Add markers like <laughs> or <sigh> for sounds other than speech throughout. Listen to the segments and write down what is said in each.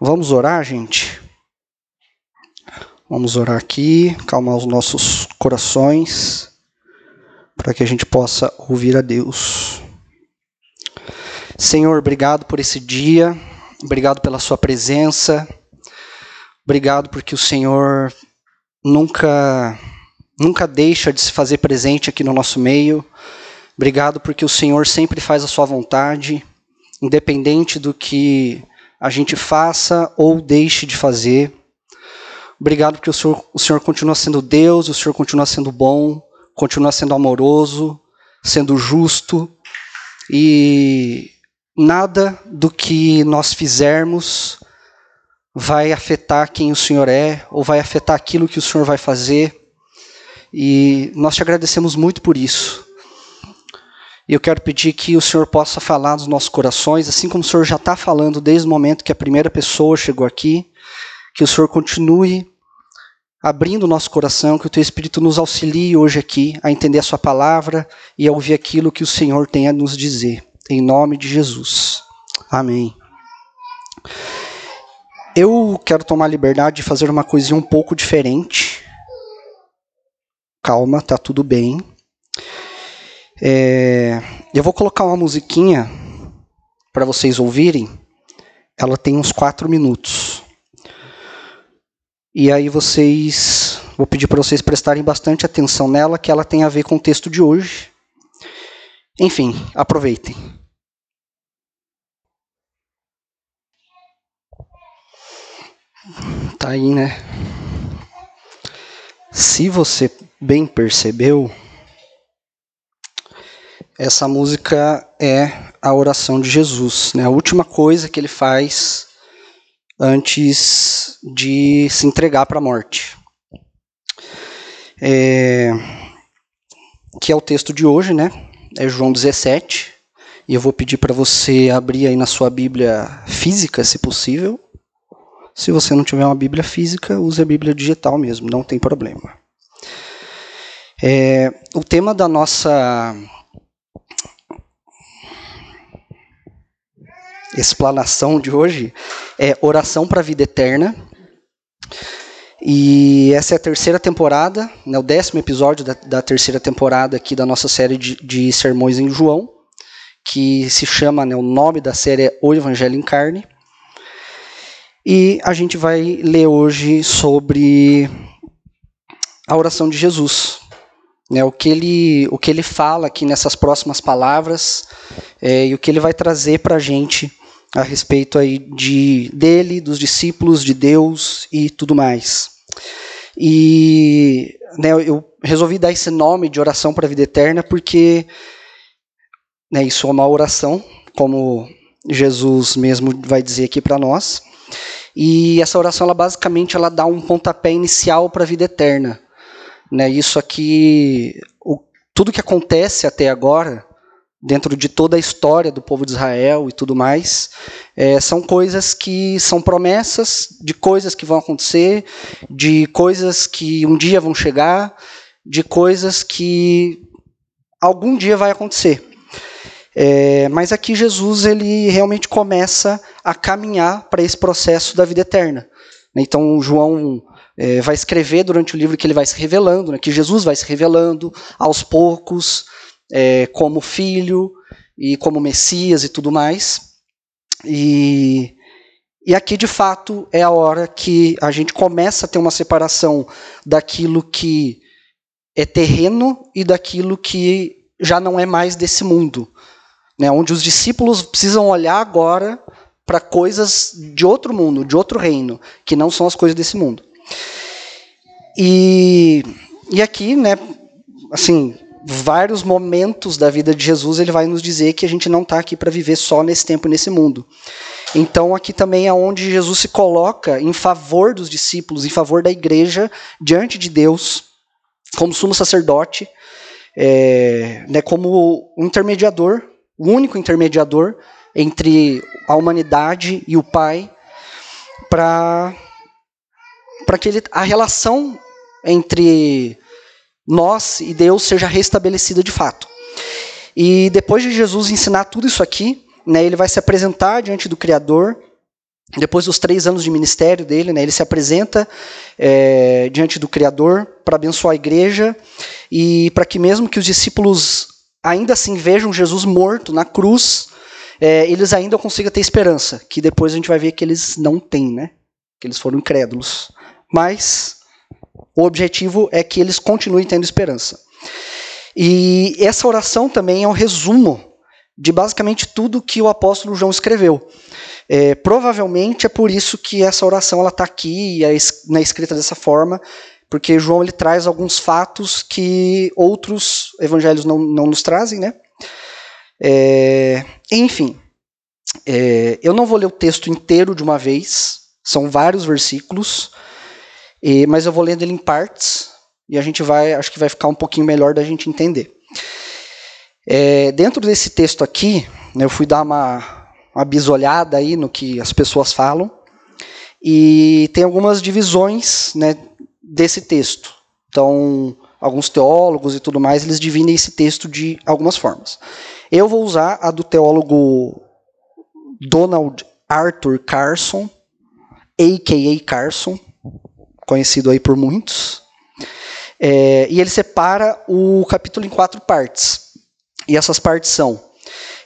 Vamos orar, gente? Vamos orar aqui, calmar os nossos corações, para que a gente possa ouvir a Deus. Senhor, obrigado por esse dia, obrigado pela Sua presença, obrigado porque o Senhor nunca, nunca deixa de se fazer presente aqui no nosso meio. Obrigado porque o Senhor sempre faz a Sua vontade, independente do que a gente faça ou deixe de fazer. Obrigado porque o Senhor, o Senhor continua sendo Deus, o Senhor continua sendo bom, continua sendo amoroso, sendo justo e nada do que nós fizermos vai afetar quem o Senhor é ou vai afetar aquilo que o Senhor vai fazer. E nós te agradecemos muito por isso. Eu quero pedir que o Senhor possa falar nos nossos corações, assim como o Senhor já está falando desde o momento que a primeira pessoa chegou aqui, que o Senhor continue abrindo o nosso coração, que o Teu Espírito nos auxilie hoje aqui a entender a Sua palavra e a ouvir aquilo que o Senhor tem a nos dizer. Em nome de Jesus. Amém. Eu quero tomar a liberdade de fazer uma coisinha um pouco diferente. Calma, tá tudo bem. É, eu vou colocar uma musiquinha para vocês ouvirem. Ela tem uns quatro minutos. E aí vocês, vou pedir para vocês prestarem bastante atenção nela, que ela tem a ver com o texto de hoje. Enfim, aproveitem. Tá aí, né? Se você bem percebeu, essa música é a oração de Jesus, né? A última coisa que ele faz antes de se entregar para a morte. É, que é o texto de hoje, né? É João 17. E eu vou pedir para você abrir aí na sua Bíblia física, se possível. Se você não tiver uma Bíblia física, use a Bíblia digital mesmo, não tem problema. É, o tema da nossa explanação de hoje é Oração para a Vida Eterna. E essa é a terceira temporada, né, o décimo episódio da, da, terceira temporada aqui da nossa série de, de sermões em João, que se chama, né, o nome da série é O Evangelho em Carne. E a gente vai ler hoje sobre a oração de Jesus, né, o, que ele, o que ele fala aqui nessas próximas palavras é, e o que ele vai trazer para a gente a respeito aí de dele, dos discípulos de Deus e tudo mais. E né, eu resolvi dar esse nome de oração para a vida eterna porque né, isso é uma oração, como Jesus mesmo vai dizer aqui para nós. E essa oração, ela basicamente, ela dá um pontapé inicial para a vida eterna. Né, isso aqui, o, tudo que acontece até agora, dentro de toda a história do povo de Israel e tudo mais, é, são coisas que são promessas de coisas que vão acontecer, de coisas que um dia vão chegar, de coisas que algum dia vai acontecer. É, mas aqui Jesus ele realmente começa a caminhar para esse processo da vida eterna. Então João é, vai escrever durante o livro que ele vai se revelando, né, que Jesus vai se revelando aos poucos, é, como filho e como Messias e tudo mais. E, e aqui, de fato, é a hora que a gente começa a ter uma separação daquilo que é terreno e daquilo que já não é mais desse mundo. Né, onde os discípulos precisam olhar agora para coisas de outro mundo, de outro reino, que não são as coisas desse mundo. E, e aqui, né, assim, vários momentos da vida de Jesus, ele vai nos dizer que a gente não está aqui para viver só nesse tempo, nesse mundo. Então, aqui também é onde Jesus se coloca em favor dos discípulos, em favor da igreja, diante de Deus, como sumo sacerdote, é, né, como intermediador, o único intermediador entre a humanidade e o Pai, para que ele, a relação entre nós e Deus seja restabelecida de fato. E depois de Jesus ensinar tudo isso aqui, né, ele vai se apresentar diante do Criador depois dos três anos de ministério dele, né, ele se apresenta é, diante do Criador para abençoar a igreja e para que mesmo que os discípulos ainda assim vejam Jesus morto na cruz, é, eles ainda consigam ter esperança, que depois a gente vai ver que eles não têm, né? Que eles foram incrédulos. Mas o objetivo é que eles continuem tendo esperança. E essa oração também é um resumo de basicamente tudo que o apóstolo João escreveu. É, provavelmente é por isso que essa oração está aqui e é na escrita dessa forma, porque João ele traz alguns fatos que outros evangelhos não, não nos trazem, né? É, enfim, é, eu não vou ler o texto inteiro de uma vez, são vários versículos, e, mas eu vou lendo ele em partes e a gente vai, acho que vai ficar um pouquinho melhor da gente entender. É, dentro desse texto aqui, né, eu fui dar uma, uma bisolhada aí no que as pessoas falam e tem algumas divisões né, desse texto. Então, alguns teólogos e tudo mais, eles dividem esse texto de algumas formas. Eu vou usar a do teólogo Donald Arthur Carson, a.k.a. Carson, conhecido aí por muitos. É, e ele separa o capítulo em quatro partes. E essas partes são: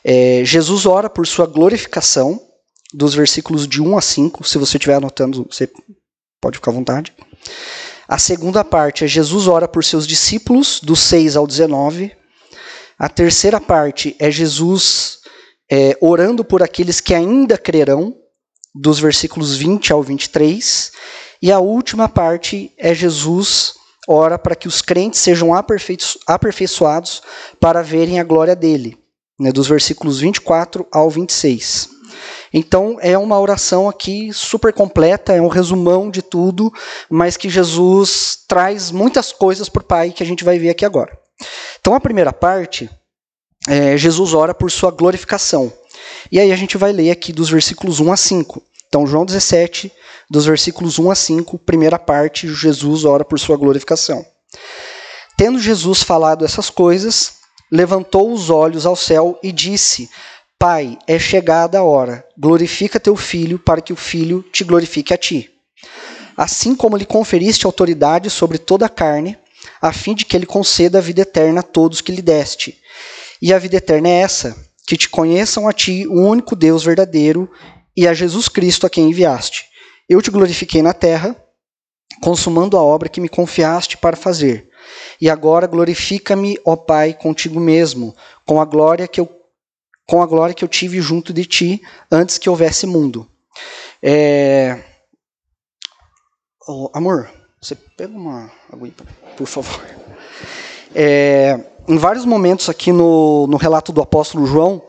é, Jesus ora por sua glorificação, dos versículos de 1 a 5. Se você estiver anotando, você pode ficar à vontade. A segunda parte é Jesus ora por seus discípulos, do 6 ao 19. A terceira parte é Jesus é, orando por aqueles que ainda crerão, dos versículos 20 ao 23. E a última parte é Jesus ora para que os crentes sejam aperfeiçoados para verem a glória dele, né, dos versículos 24 ao 26. Então é uma oração aqui super completa, é um resumão de tudo, mas que Jesus traz muitas coisas para o Pai que a gente vai ver aqui agora. Então a primeira parte, é, Jesus ora por sua glorificação. E aí a gente vai ler aqui dos versículos 1 a 5. Então João 17, dos versículos 1 a 5, primeira parte, Jesus ora por sua glorificação. Tendo Jesus falado essas coisas, levantou os olhos ao céu e disse: Pai, é chegada a hora, glorifica teu filho, para que o filho te glorifique a ti. Assim como lhe conferiste autoridade sobre toda a carne, a fim de que ele conceda a vida eterna a todos que lhe deste. E a vida eterna é essa: que te conheçam a ti, o único Deus verdadeiro, e a Jesus Cristo a quem enviaste. Eu te glorifiquei na terra, consumando a obra que me confiaste para fazer. E agora glorifica-me, ó Pai, contigo mesmo, com a glória que eu com a glória que eu tive junto de ti antes que houvesse mundo. É... Oh, amor, você pega uma aguinha, por favor. É... Em vários momentos aqui no, no relato do apóstolo João,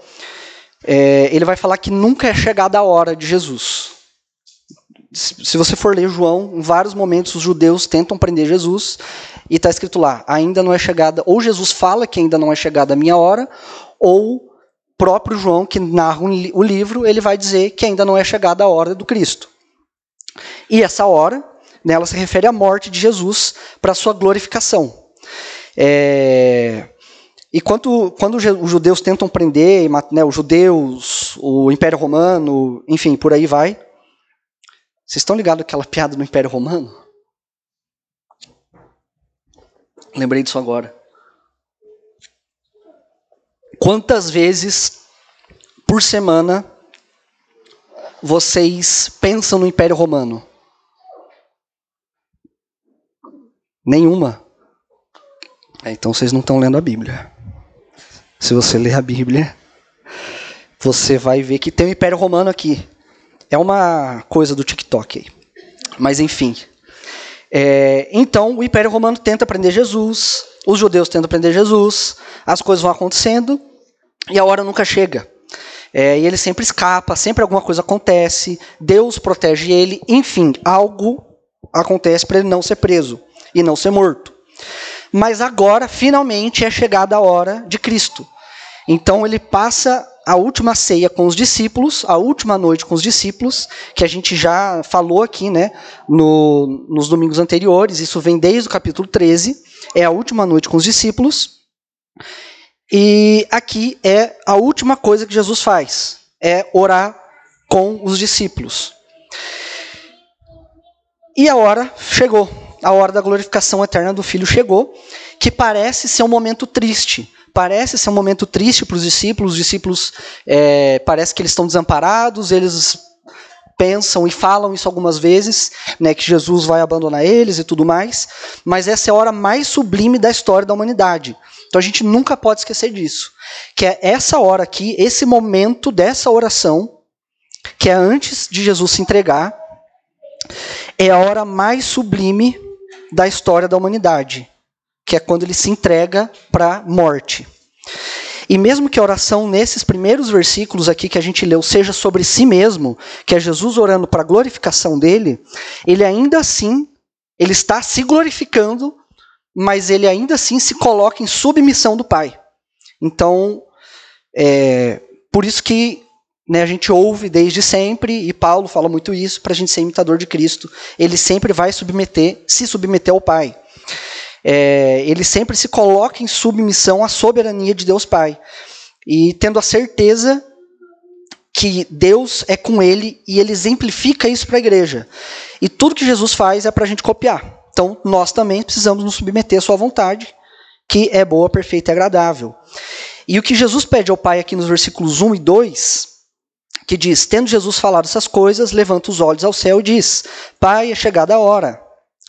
é, ele vai falar que nunca é chegada a hora de Jesus. Se você for ler João, em vários momentos os judeus tentam prender Jesus e está escrito lá: ainda não é chegada. Ou Jesus fala que ainda não é chegada a minha hora, ou próprio João, que narra o livro, ele vai dizer que ainda não é chegada a hora do Cristo. E essa hora, nela se refere à morte de Jesus para sua glorificação. É... E quando, quando os judeus tentam prender, né, os judeus, o Império Romano, enfim, por aí vai. Vocês estão ligados àquela <laughs> piada do Império Romano? Lembrei disso agora. Quantas vezes por semana vocês pensam no Império Romano? Nenhuma. É, então vocês não estão lendo a Bíblia. Se você ler a Bíblia, você vai ver que tem o Império Romano aqui. É uma coisa do TikTok aí. Mas enfim. É, então o Império Romano tenta prender Jesus, os judeus tentam prender Jesus, as coisas vão acontecendo, e a hora nunca chega. É, e ele sempre escapa, sempre alguma coisa acontece, Deus protege ele, enfim, algo acontece para ele não ser preso e não ser morto. Mas agora, finalmente, é chegada a hora de Cristo. Então ele passa a última ceia com os discípulos, a última noite com os discípulos, que a gente já falou aqui né, no, nos domingos anteriores, isso vem desde o capítulo 13, é a última noite com os discípulos. E aqui é a última coisa que Jesus faz, é orar com os discípulos. E a hora chegou, a hora da glorificação eterna do Filho chegou, que parece ser um momento triste. Parece ser um momento triste para os discípulos. Os discípulos é, parece que eles estão desamparados, eles pensam e falam isso algumas vezes, né, que Jesus vai abandonar eles e tudo mais. Mas essa é a hora mais sublime da história da humanidade. Então a gente nunca pode esquecer disso, que é essa hora aqui, esse momento dessa oração, que é antes de Jesus se entregar, é a hora mais sublime da história da humanidade, que é quando ele se entrega para a morte. E mesmo que a oração nesses primeiros versículos aqui que a gente leu seja sobre si mesmo, que é Jesus orando para a glorificação dele, ele ainda assim, ele está se glorificando, mas ele ainda assim se coloca em submissão do Pai. Então, é, por isso que né, a gente ouve desde sempre, e Paulo fala muito isso, para a gente ser imitador de Cristo. Ele sempre vai submeter, se submeter ao Pai. É, ele sempre se coloca em submissão à soberania de Deus Pai. E tendo a certeza que Deus é com ele e ele exemplifica isso para a igreja. E tudo que Jesus faz é para a gente copiar. Então nós também precisamos nos submeter à sua vontade, que é boa, perfeita e agradável. E o que Jesus pede ao Pai aqui nos versículos 1 e 2 que diz: Tendo Jesus falado essas coisas, levanta os olhos ao céu e diz: Pai, é chegada a hora,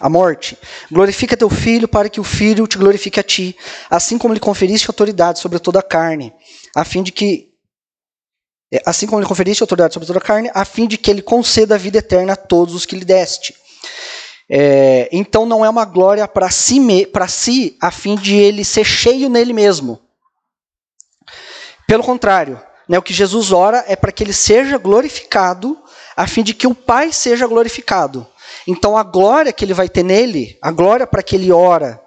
a morte. Glorifica teu filho para que o filho te glorifique a ti, assim como lhe conferiste autoridade sobre toda a carne, a fim de que é, assim como lhe conferiste autoridade sobre toda a carne, a fim de que ele conceda a vida eterna a todos os que lhe deste. É, então não é uma glória para si, para si, a fim de ele ser cheio nele mesmo. Pelo contrário, né, o que Jesus ora é para que ele seja glorificado, a fim de que o Pai seja glorificado. Então a glória que ele vai ter nele, a glória para que ele ora,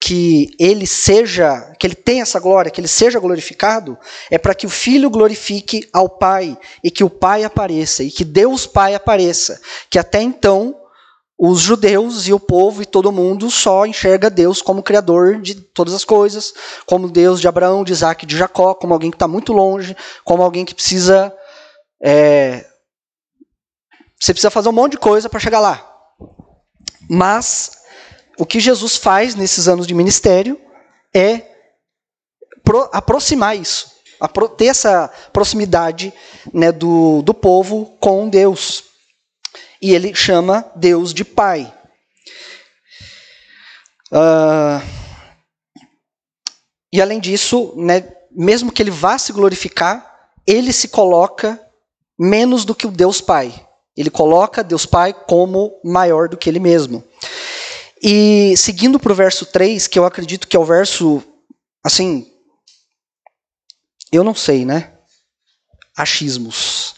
que ele seja, que ele tenha essa glória, que ele seja glorificado, é para que o Filho glorifique ao Pai e que o Pai apareça e que Deus Pai apareça, que até então os judeus e o povo e todo mundo só enxerga Deus como criador de todas as coisas, como Deus de Abraão, de Isaac, de Jacó, como alguém que está muito longe, como alguém que precisa. É, você precisa fazer um monte de coisa para chegar lá. Mas o que Jesus faz nesses anos de ministério é pro, aproximar isso, ter essa proximidade né, do, do povo com Deus e ele chama Deus de Pai. Uh, e além disso, né, mesmo que ele vá se glorificar, ele se coloca menos do que o Deus Pai. Ele coloca Deus Pai como maior do que ele mesmo. E seguindo para o verso 3, que eu acredito que é o verso, assim, eu não sei, né? Achismos.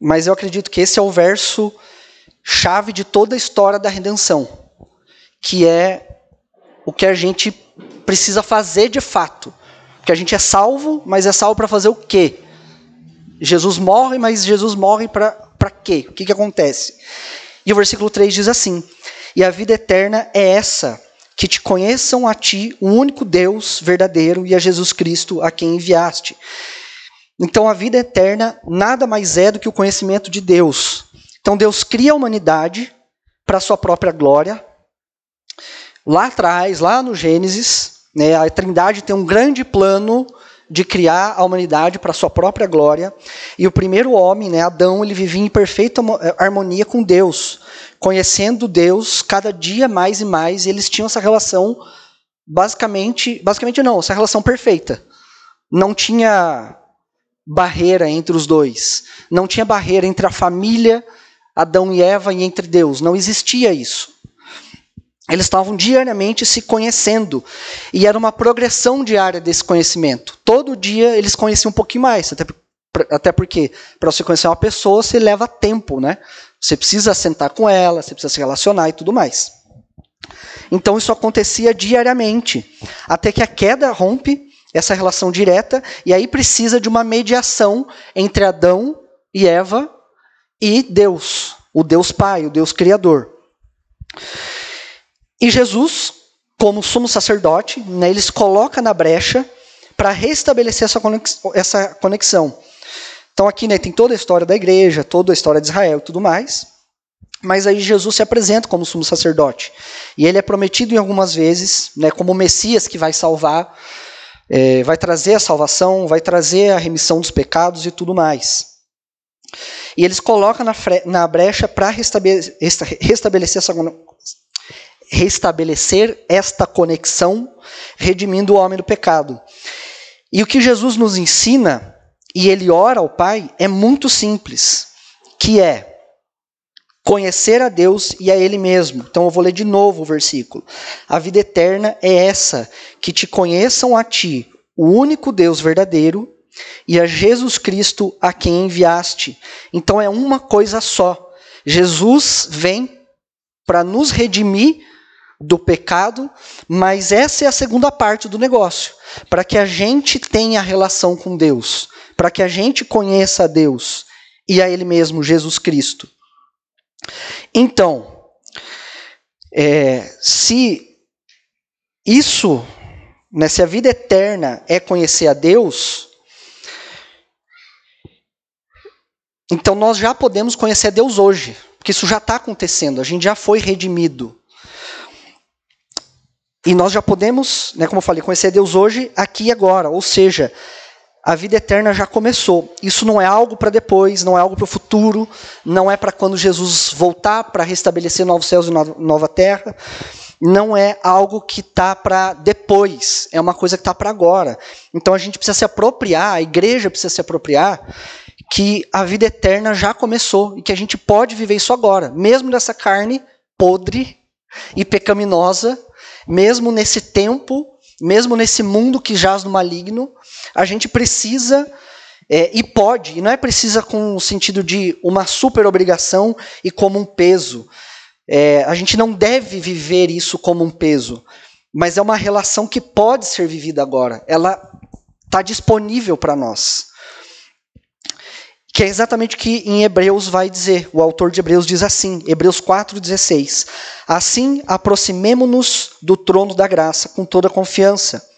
Mas eu acredito que esse é o verso chave de toda a história da redenção, que é o que a gente precisa fazer de fato. Porque a gente é salvo, mas é salvo para fazer o quê? Jesus morre, mas Jesus morre para quê? O que, que acontece? E o versículo 3 diz assim: E a vida eterna é essa, que te conheçam a ti, o único Deus verdadeiro, e a Jesus Cristo, a quem enviaste. Então a vida eterna nada mais é do que o conhecimento de Deus, então Deus cria a humanidade para a sua própria glória. Lá atrás, lá no Gênesis, né, a Trindade tem um grande plano de criar a humanidade para sua própria glória. E o primeiro homem, né, Adão, ele vivia em perfeita eh, harmonia com Deus, conhecendo Deus cada dia mais e mais, e eles tinham essa relação basicamente, basicamente não, essa relação perfeita. Não tinha barreira entre os dois, não tinha barreira entre a família Adão e Eva e entre Deus. Não existia isso. Eles estavam diariamente se conhecendo. E era uma progressão diária desse conhecimento. Todo dia eles conheciam um pouquinho mais. Até, até porque, para você conhecer uma pessoa, você leva tempo, né? Você precisa sentar com ela, você precisa se relacionar e tudo mais. Então isso acontecia diariamente. Até que a queda rompe essa relação direta, e aí precisa de uma mediação entre Adão e Eva e Deus, o Deus Pai, o Deus Criador. E Jesus, como sumo sacerdote, né, ele se coloca na brecha para restabelecer essa conexão. Então aqui né, tem toda a história da igreja, toda a história de Israel e tudo mais. Mas aí Jesus se apresenta como sumo sacerdote. E ele é prometido em algumas vezes, né, como o Messias que vai salvar, é, vai trazer a salvação, vai trazer a remissão dos pecados e tudo mais. E eles colocam na, na brecha para restabelecer, restabelecer, essa, restabelecer esta conexão, redimindo o homem do pecado. E o que Jesus nos ensina, e ele ora ao Pai, é muito simples, que é conhecer a Deus e a Ele mesmo. Então eu vou ler de novo o versículo. A vida eterna é essa, que te conheçam a ti, o único Deus verdadeiro, e a Jesus Cristo a quem enviaste. Então é uma coisa só. Jesus vem para nos redimir do pecado, mas essa é a segunda parte do negócio, para que a gente tenha relação com Deus, para que a gente conheça a Deus e a Ele mesmo, Jesus Cristo. Então, é, se isso, né, se a vida eterna é conhecer a Deus, então nós já podemos conhecer Deus hoje, porque isso já está acontecendo, a gente já foi redimido. E nós já podemos, né, como eu falei, conhecer Deus hoje, aqui e agora. Ou seja, a vida eterna já começou. Isso não é algo para depois, não é algo para o futuro, não é para quando Jesus voltar para restabelecer novos céus e nova terra. Não é algo que está para depois, é uma coisa que está para agora. Então a gente precisa se apropriar, a igreja precisa se apropriar que a vida eterna já começou e que a gente pode viver isso agora, mesmo nessa carne podre e pecaminosa, mesmo nesse tempo mesmo nesse mundo que jaz no maligno, a gente precisa é, e pode, e não é precisa com o sentido de uma super obrigação e como um peso. É, a gente não deve viver isso como um peso, mas é uma relação que pode ser vivida agora. Ela está disponível para nós. Que é exatamente o que em Hebreus vai dizer. O autor de Hebreus diz assim, Hebreus 4,16. Assim, aproximemo-nos do trono da graça com toda confiança,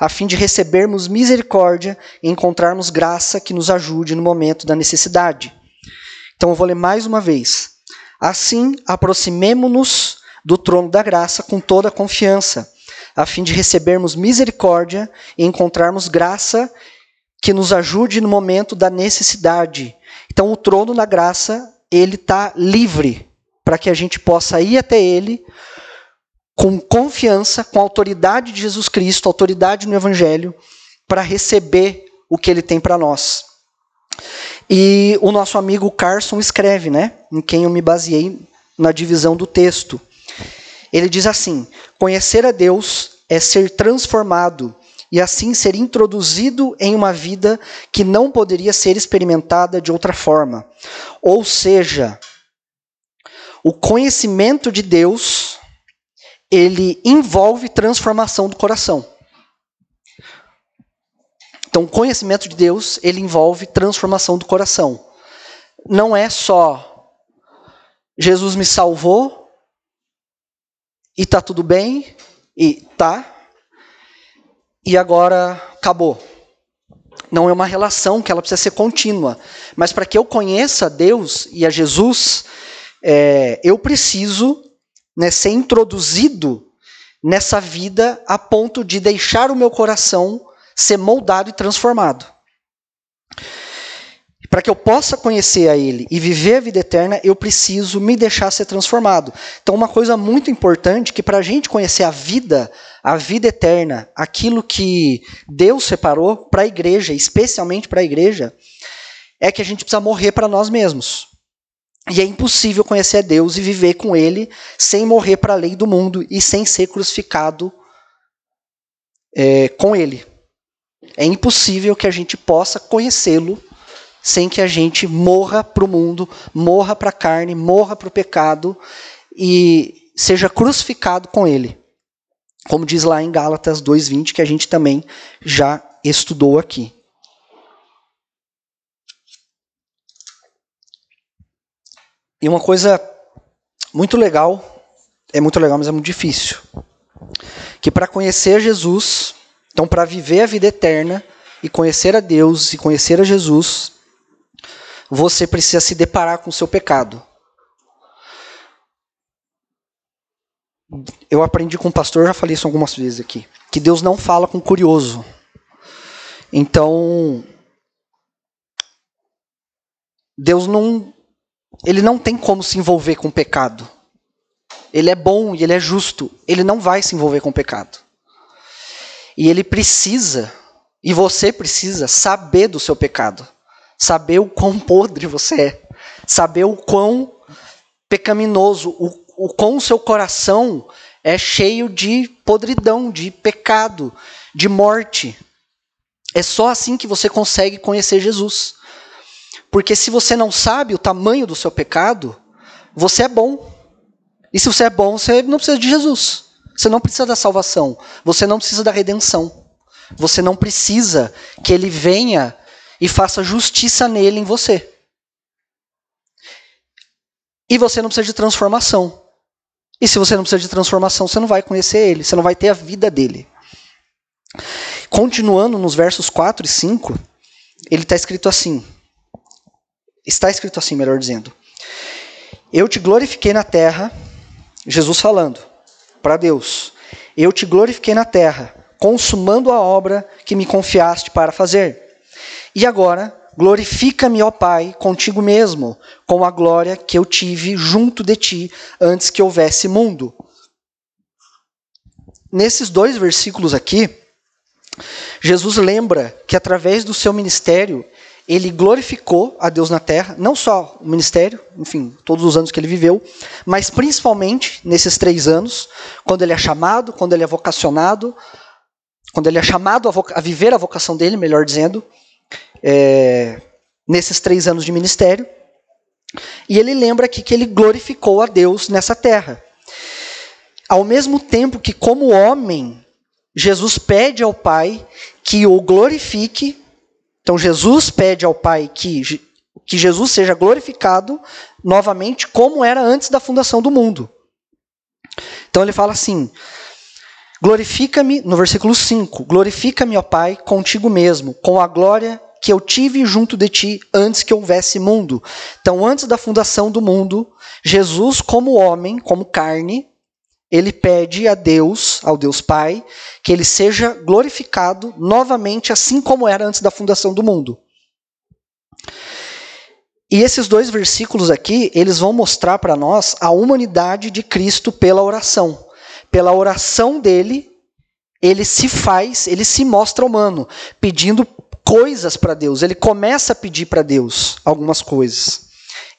a fim de recebermos misericórdia e encontrarmos graça que nos ajude no momento da necessidade. Então eu vou ler mais uma vez. Assim, aproximemo-nos do trono da graça com toda confiança, a fim de recebermos misericórdia e encontrarmos graça que nos ajude no momento da necessidade. Então, o trono da graça, ele está livre para que a gente possa ir até ele com confiança, com a autoridade de Jesus Cristo, autoridade no Evangelho, para receber o que ele tem para nós. E o nosso amigo Carson escreve, né, em quem eu me baseei na divisão do texto. Ele diz assim: Conhecer a Deus é ser transformado e assim ser introduzido em uma vida que não poderia ser experimentada de outra forma. Ou seja, o conhecimento de Deus, ele envolve transformação do coração. Então, o conhecimento de Deus, ele envolve transformação do coração. Não é só Jesus me salvou e tá tudo bem e tá, e agora acabou. Não é uma relação que ela precisa ser contínua. Mas para que eu conheça Deus e a Jesus, é, eu preciso né, ser introduzido nessa vida a ponto de deixar o meu coração ser moldado e transformado. Para que eu possa conhecer a Ele e viver a vida eterna, eu preciso me deixar ser transformado. Então, uma coisa muito importante que para a gente conhecer a vida, a vida eterna, aquilo que Deus separou para a igreja, especialmente para a igreja, é que a gente precisa morrer para nós mesmos. E é impossível conhecer a Deus e viver com Ele sem morrer para a lei do mundo e sem ser crucificado é, com Ele. É impossível que a gente possa conhecê-lo sem que a gente morra para o mundo, morra para a carne, morra para o pecado e seja crucificado com ele. Como diz lá em Gálatas 2:20 que a gente também já estudou aqui. E uma coisa muito legal, é muito legal, mas é muito difícil. Que para conhecer Jesus, então para viver a vida eterna e conhecer a Deus e conhecer a Jesus, você precisa se deparar com o seu pecado. eu aprendi com o pastor, já falei isso algumas vezes aqui, que Deus não fala com curioso. Então, Deus não ele não tem como se envolver com o pecado. Ele é bom e ele é justo, ele não vai se envolver com o pecado. E ele precisa, e você precisa saber do seu pecado, saber o quão podre você é, saber o quão pecaminoso, o o com o seu coração é cheio de podridão, de pecado, de morte. É só assim que você consegue conhecer Jesus. Porque se você não sabe o tamanho do seu pecado, você é bom. E se você é bom, você não precisa de Jesus. Você não precisa da salvação. Você não precisa da redenção. Você não precisa que ele venha e faça justiça nele em você. E você não precisa de transformação. E se você não precisa de transformação, você não vai conhecer ele, você não vai ter a vida dele. Continuando nos versos 4 e 5, ele está escrito assim. Está escrito assim, melhor dizendo. Eu te glorifiquei na terra, Jesus falando para Deus. Eu te glorifiquei na terra, consumando a obra que me confiaste para fazer. E agora Glorifica-me, ó Pai, contigo mesmo, com a glória que eu tive junto de ti antes que houvesse mundo. Nesses dois versículos aqui, Jesus lembra que através do seu ministério, ele glorificou a Deus na terra, não só o ministério, enfim, todos os anos que ele viveu, mas principalmente nesses três anos, quando ele é chamado, quando ele é vocacionado, quando ele é chamado a, a viver a vocação dele, melhor dizendo, é, nesses três anos de ministério. E ele lembra aqui que ele glorificou a Deus nessa terra. Ao mesmo tempo que, como homem, Jesus pede ao Pai que o glorifique. Então, Jesus pede ao Pai que, que Jesus seja glorificado novamente, como era antes da fundação do mundo. Então, ele fala assim: Glorifica-me, no versículo 5: Glorifica-me, ó Pai, contigo mesmo, com a glória que eu tive junto de ti antes que houvesse mundo. Então, antes da fundação do mundo, Jesus, como homem, como carne, ele pede a Deus, ao Deus Pai, que ele seja glorificado novamente, assim como era antes da fundação do mundo. E esses dois versículos aqui, eles vão mostrar para nós a humanidade de Cristo pela oração. Pela oração dele, ele se faz, ele se mostra humano, pedindo coisas para Deus. Ele começa a pedir para Deus algumas coisas.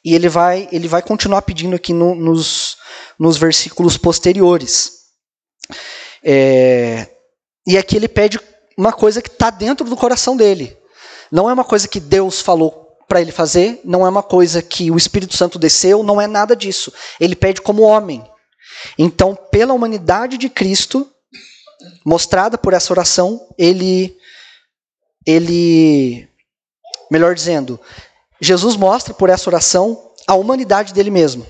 E ele vai, ele vai continuar pedindo aqui no, nos, nos versículos posteriores. É, e aqui ele pede uma coisa que está dentro do coração dele. Não é uma coisa que Deus falou para ele fazer, não é uma coisa que o Espírito Santo desceu, não é nada disso. Ele pede como homem. Então, pela humanidade de Cristo, mostrada por essa oração, ele ele, melhor dizendo, Jesus mostra por essa oração a humanidade dele mesmo.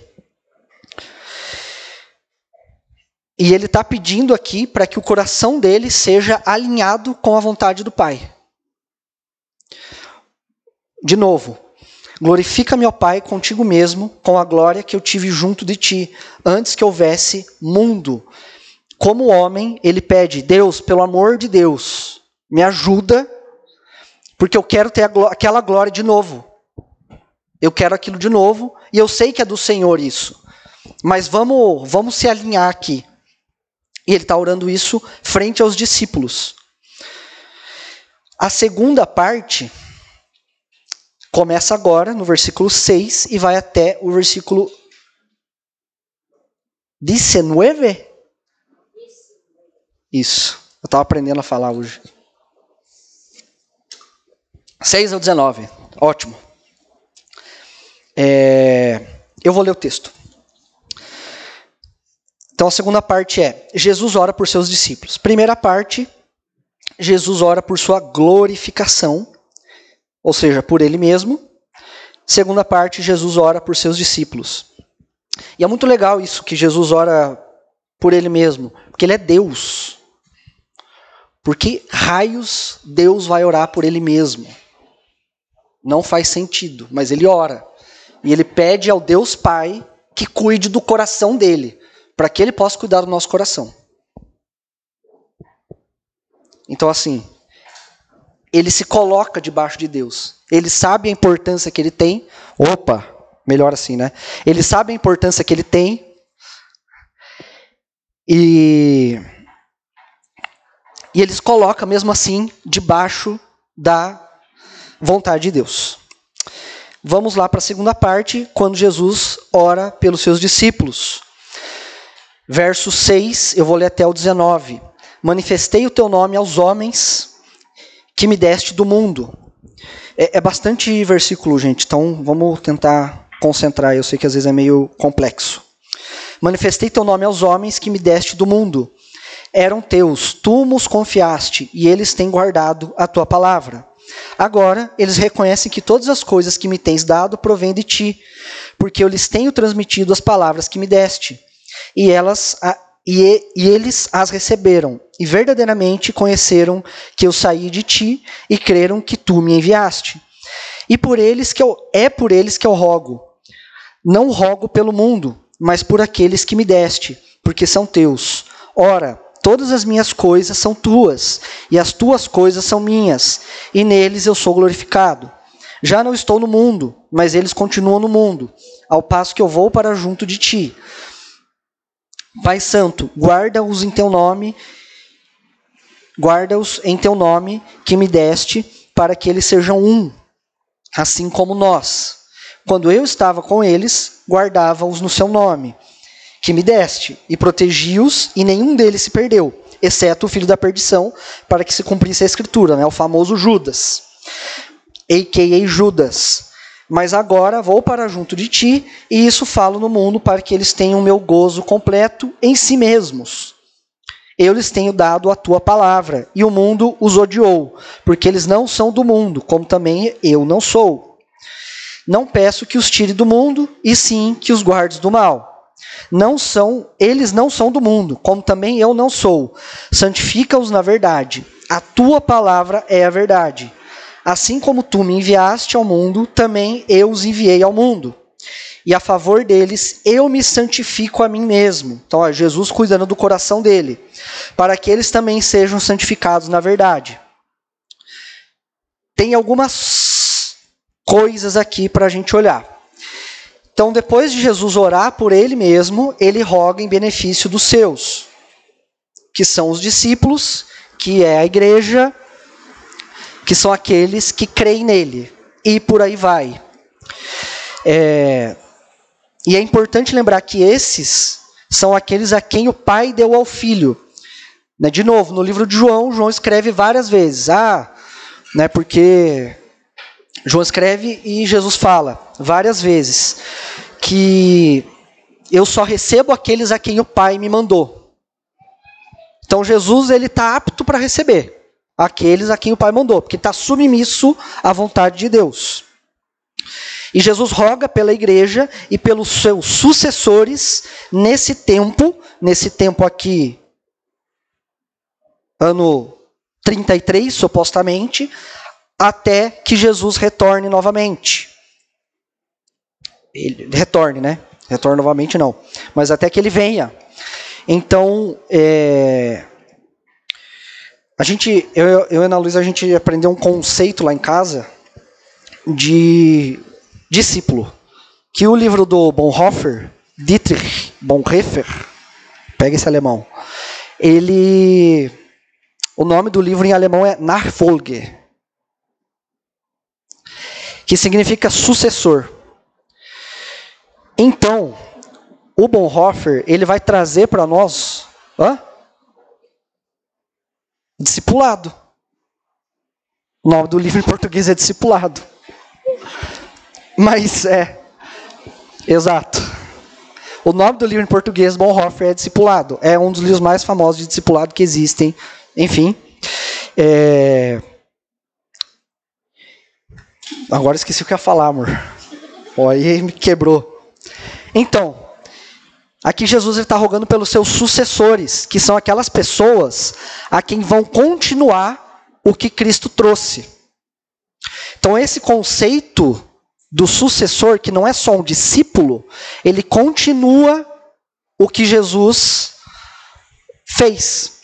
E ele está pedindo aqui para que o coração dele seja alinhado com a vontade do Pai. De novo, glorifica-me, ó Pai, contigo mesmo, com a glória que eu tive junto de ti, antes que houvesse mundo. Como homem, ele pede: Deus, pelo amor de Deus, me ajuda porque eu quero ter aquela glória de novo. Eu quero aquilo de novo e eu sei que é do Senhor isso. Mas vamos, vamos se alinhar aqui. E ele está orando isso frente aos discípulos. A segunda parte começa agora no versículo 6 e vai até o versículo 19. Isso. Eu estava aprendendo a falar hoje. 6 ao 19. Ótimo. É, eu vou ler o texto. Então a segunda parte é: Jesus ora por seus discípulos. Primeira parte, Jesus ora por sua glorificação, ou seja, por ele mesmo. Segunda parte, Jesus ora por seus discípulos. E é muito legal isso que Jesus ora por ele mesmo, porque ele é Deus. Por que raios Deus vai orar por ele mesmo? Não faz sentido, mas ele ora. E ele pede ao Deus Pai que cuide do coração dele, para que ele possa cuidar do nosso coração. Então, assim, ele se coloca debaixo de Deus. Ele sabe a importância que ele tem. Opa, melhor assim, né? Ele sabe a importância que ele tem. E, e ele se coloca, mesmo assim, debaixo da vontade de Deus. Vamos lá para a segunda parte, quando Jesus ora pelos seus discípulos. Verso 6, eu vou ler até o 19. Manifestei o teu nome aos homens que me deste do mundo. É, é bastante versículo, gente, então vamos tentar concentrar. Eu sei que às vezes é meio complexo. Manifestei teu nome aos homens que me deste do mundo. Eram teus, tu nos confiaste, e eles têm guardado a tua palavra. Agora eles reconhecem que todas as coisas que me tens dado provêm de ti, porque eu lhes tenho transmitido as palavras que me deste. E elas e, e eles as receberam, e verdadeiramente conheceram que eu saí de ti e creram que tu me enviaste. E por eles que eu, é por eles que eu rogo. Não rogo pelo mundo, mas por aqueles que me deste, porque são teus. Ora, todas as minhas coisas são tuas, e as tuas coisas são minhas, e neles eu sou glorificado. Já não estou no mundo, mas eles continuam no mundo, ao passo que eu vou para junto de ti. Pai Santo, guarda-os em teu nome, guarda-os em teu nome que me deste, para que eles sejam um, assim como nós. Quando eu estava com eles, guardava-os no seu nome, que me deste, e protegi-os, e nenhum deles se perdeu, exceto o filho da perdição, para que se cumprisse a escritura, né, o famoso Judas, a.k.a. Judas mas agora vou para junto de ti, e isso falo no mundo para que eles tenham meu gozo completo em si mesmos. Eu lhes tenho dado a tua palavra, e o mundo os odiou, porque eles não são do mundo, como também eu não sou. Não peço que os tire do mundo, e sim que os guardes do mal. Não são, eles não são do mundo, como também eu não sou. Santifica-os na verdade. A tua palavra é a verdade. Assim como tu me enviaste ao mundo, também eu os enviei ao mundo. E a favor deles, eu me santifico a mim mesmo. Então, ó, Jesus cuidando do coração dele, para que eles também sejam santificados na verdade. Tem algumas coisas aqui para a gente olhar. Então, depois de Jesus orar por ele mesmo, ele roga em benefício dos seus, que são os discípulos, que é a igreja que são aqueles que creem nele. E por aí vai. É, e é importante lembrar que esses são aqueles a quem o pai deu ao filho. Né, de novo, no livro de João, João escreve várias vezes. Ah, né, porque João escreve e Jesus fala várias vezes que eu só recebo aqueles a quem o Pai me mandou. Então Jesus ele está apto para receber aqueles a quem o Pai mandou, porque está submisso à vontade de Deus. E Jesus roga pela igreja e pelos seus sucessores nesse tempo, nesse tempo aqui, ano 33, supostamente, até que Jesus retorne novamente. Ele retorne, né? Retorne novamente não, mas até que ele venha. Então, é, a gente, eu, eu e Ana Luísa, a gente aprendeu um conceito lá em casa de discípulo. Que o livro do Bonhoeffer, Dietrich Bonhoeffer, pega esse alemão, ele. O nome do livro em alemão é Nachfolge, que significa sucessor. Então, o Bonhoeffer, ele vai trazer para nós. Hã? Discipulado. O nome do livro em português é Discipulado. Mas é. Exato. O nome do livro em português, Bonhoeffer, é Discipulado. É um dos livros mais famosos de discipulado que existem. Enfim. É... Agora esqueci o que ia falar, amor. Aí me quebrou. Então, Aqui Jesus está rogando pelos seus sucessores, que são aquelas pessoas a quem vão continuar o que Cristo trouxe. Então, esse conceito do sucessor, que não é só um discípulo, ele continua o que Jesus fez.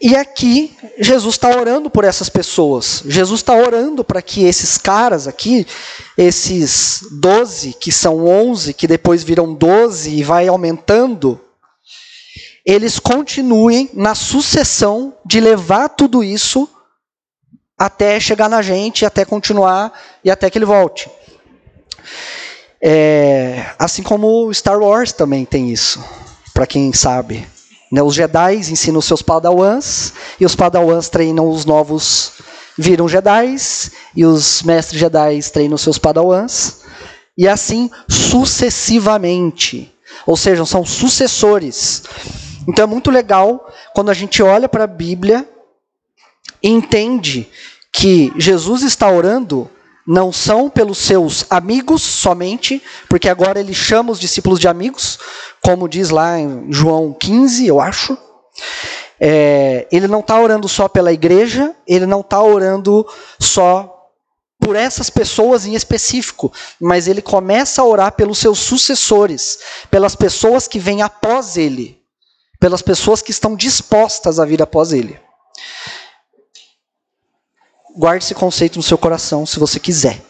E aqui, Jesus está orando por essas pessoas. Jesus está orando para que esses caras aqui, esses 12, que são 11, que depois viram 12 e vai aumentando, eles continuem na sucessão de levar tudo isso até chegar na gente, até continuar e até que ele volte. É, assim como Star Wars também tem isso, para quem sabe. Os Jedi ensinam seus padawans, e os padawans treinam os novos, viram Jedi, e os mestres Jedi treinam seus padawans, e assim sucessivamente. Ou seja, são sucessores. Então é muito legal quando a gente olha para a Bíblia e entende que Jesus está orando não são pelos seus amigos somente, porque agora ele chama os discípulos de amigos, como diz lá em João 15, eu acho. É, ele não está orando só pela igreja, ele não está orando só por essas pessoas em específico, mas ele começa a orar pelos seus sucessores, pelas pessoas que vêm após ele, pelas pessoas que estão dispostas a vir após ele. Guarde esse conceito no seu coração se você quiser.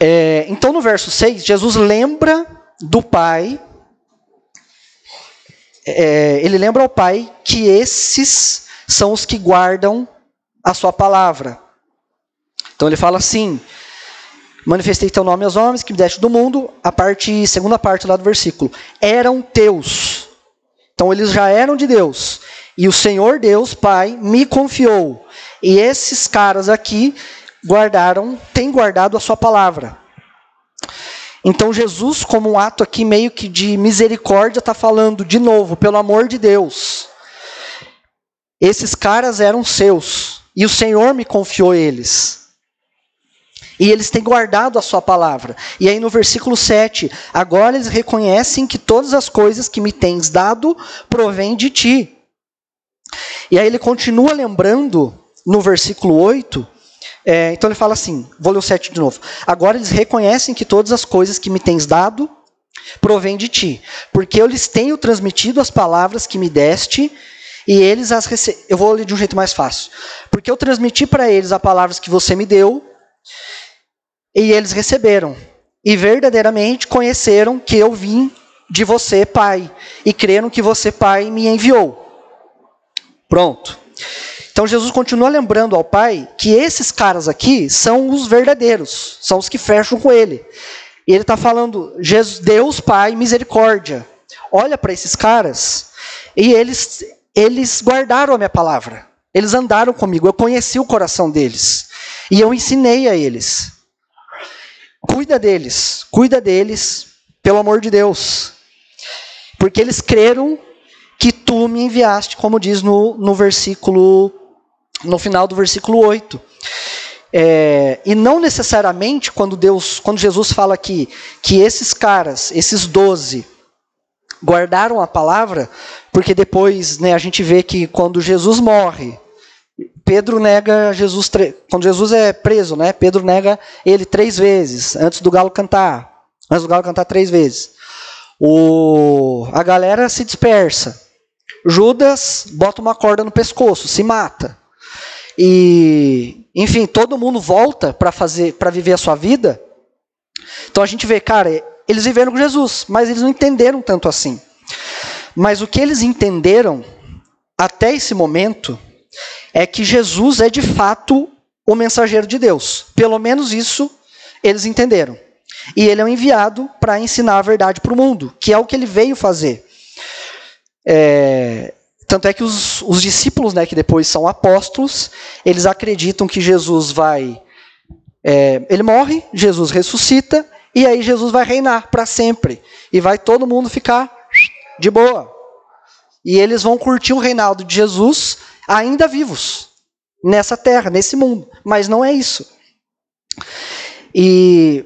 É, então, no verso 6, Jesus lembra do Pai. É, ele lembra ao Pai que esses são os que guardam a sua palavra. Então ele fala assim: Manifestei teu nome aos homens que me deste do mundo, a parte, segunda parte lá do versículo. Eram teus. Então eles já eram de Deus. E o Senhor Deus, Pai, me confiou. E esses caras aqui guardaram, têm guardado a sua palavra. Então Jesus, como um ato aqui meio que de misericórdia, está falando de novo, pelo amor de Deus. Esses caras eram seus e o Senhor me confiou eles. E eles têm guardado a sua palavra. E aí no versículo 7, agora eles reconhecem que todas as coisas que me tens dado provêm de ti. E aí ele continua lembrando no versículo 8, é, então ele fala assim: vou ler o 7 de novo. Agora eles reconhecem que todas as coisas que me tens dado provêm de ti, porque eu lhes tenho transmitido as palavras que me deste e eles as receberam. Eu vou ler de um jeito mais fácil. Porque eu transmiti para eles as palavras que você me deu e eles receberam. E verdadeiramente conheceram que eu vim de você, Pai, e creram que você, Pai, me enviou. Pronto. Então Jesus continua lembrando ao Pai que esses caras aqui são os verdadeiros, são os que fecham com ele. E ele está falando, Jesus, Deus Pai, misericórdia. Olha para esses caras e eles, eles guardaram a minha palavra. Eles andaram comigo, eu conheci o coração deles. E eu ensinei a eles. Cuida deles, cuida deles, pelo amor de Deus. Porque eles creram que tu me enviaste, como diz no, no versículo, no final do versículo 8. É, e não necessariamente quando Deus, quando Jesus fala aqui que esses caras, esses doze, guardaram a palavra, porque depois né, a gente vê que quando Jesus morre, Pedro nega Jesus, quando Jesus é preso, né, Pedro nega ele três vezes, antes do galo cantar, antes do galo cantar três vezes. O, a galera se dispersa. Judas bota uma corda no pescoço, se mata. E, enfim, todo mundo volta para fazer, para viver a sua vida. Então a gente vê, cara, eles viveram com Jesus, mas eles não entenderam tanto assim. Mas o que eles entenderam até esse momento é que Jesus é de fato o mensageiro de Deus. Pelo menos isso eles entenderam. E ele é um enviado para ensinar a verdade para o mundo, que é o que ele veio fazer. É, tanto é que os, os discípulos, né, que depois são apóstolos, eles acreditam que Jesus vai. É, ele morre, Jesus ressuscita, e aí Jesus vai reinar para sempre. E vai todo mundo ficar de boa. E eles vão curtir o reinado de Jesus ainda vivos, nessa terra, nesse mundo. Mas não é isso. E,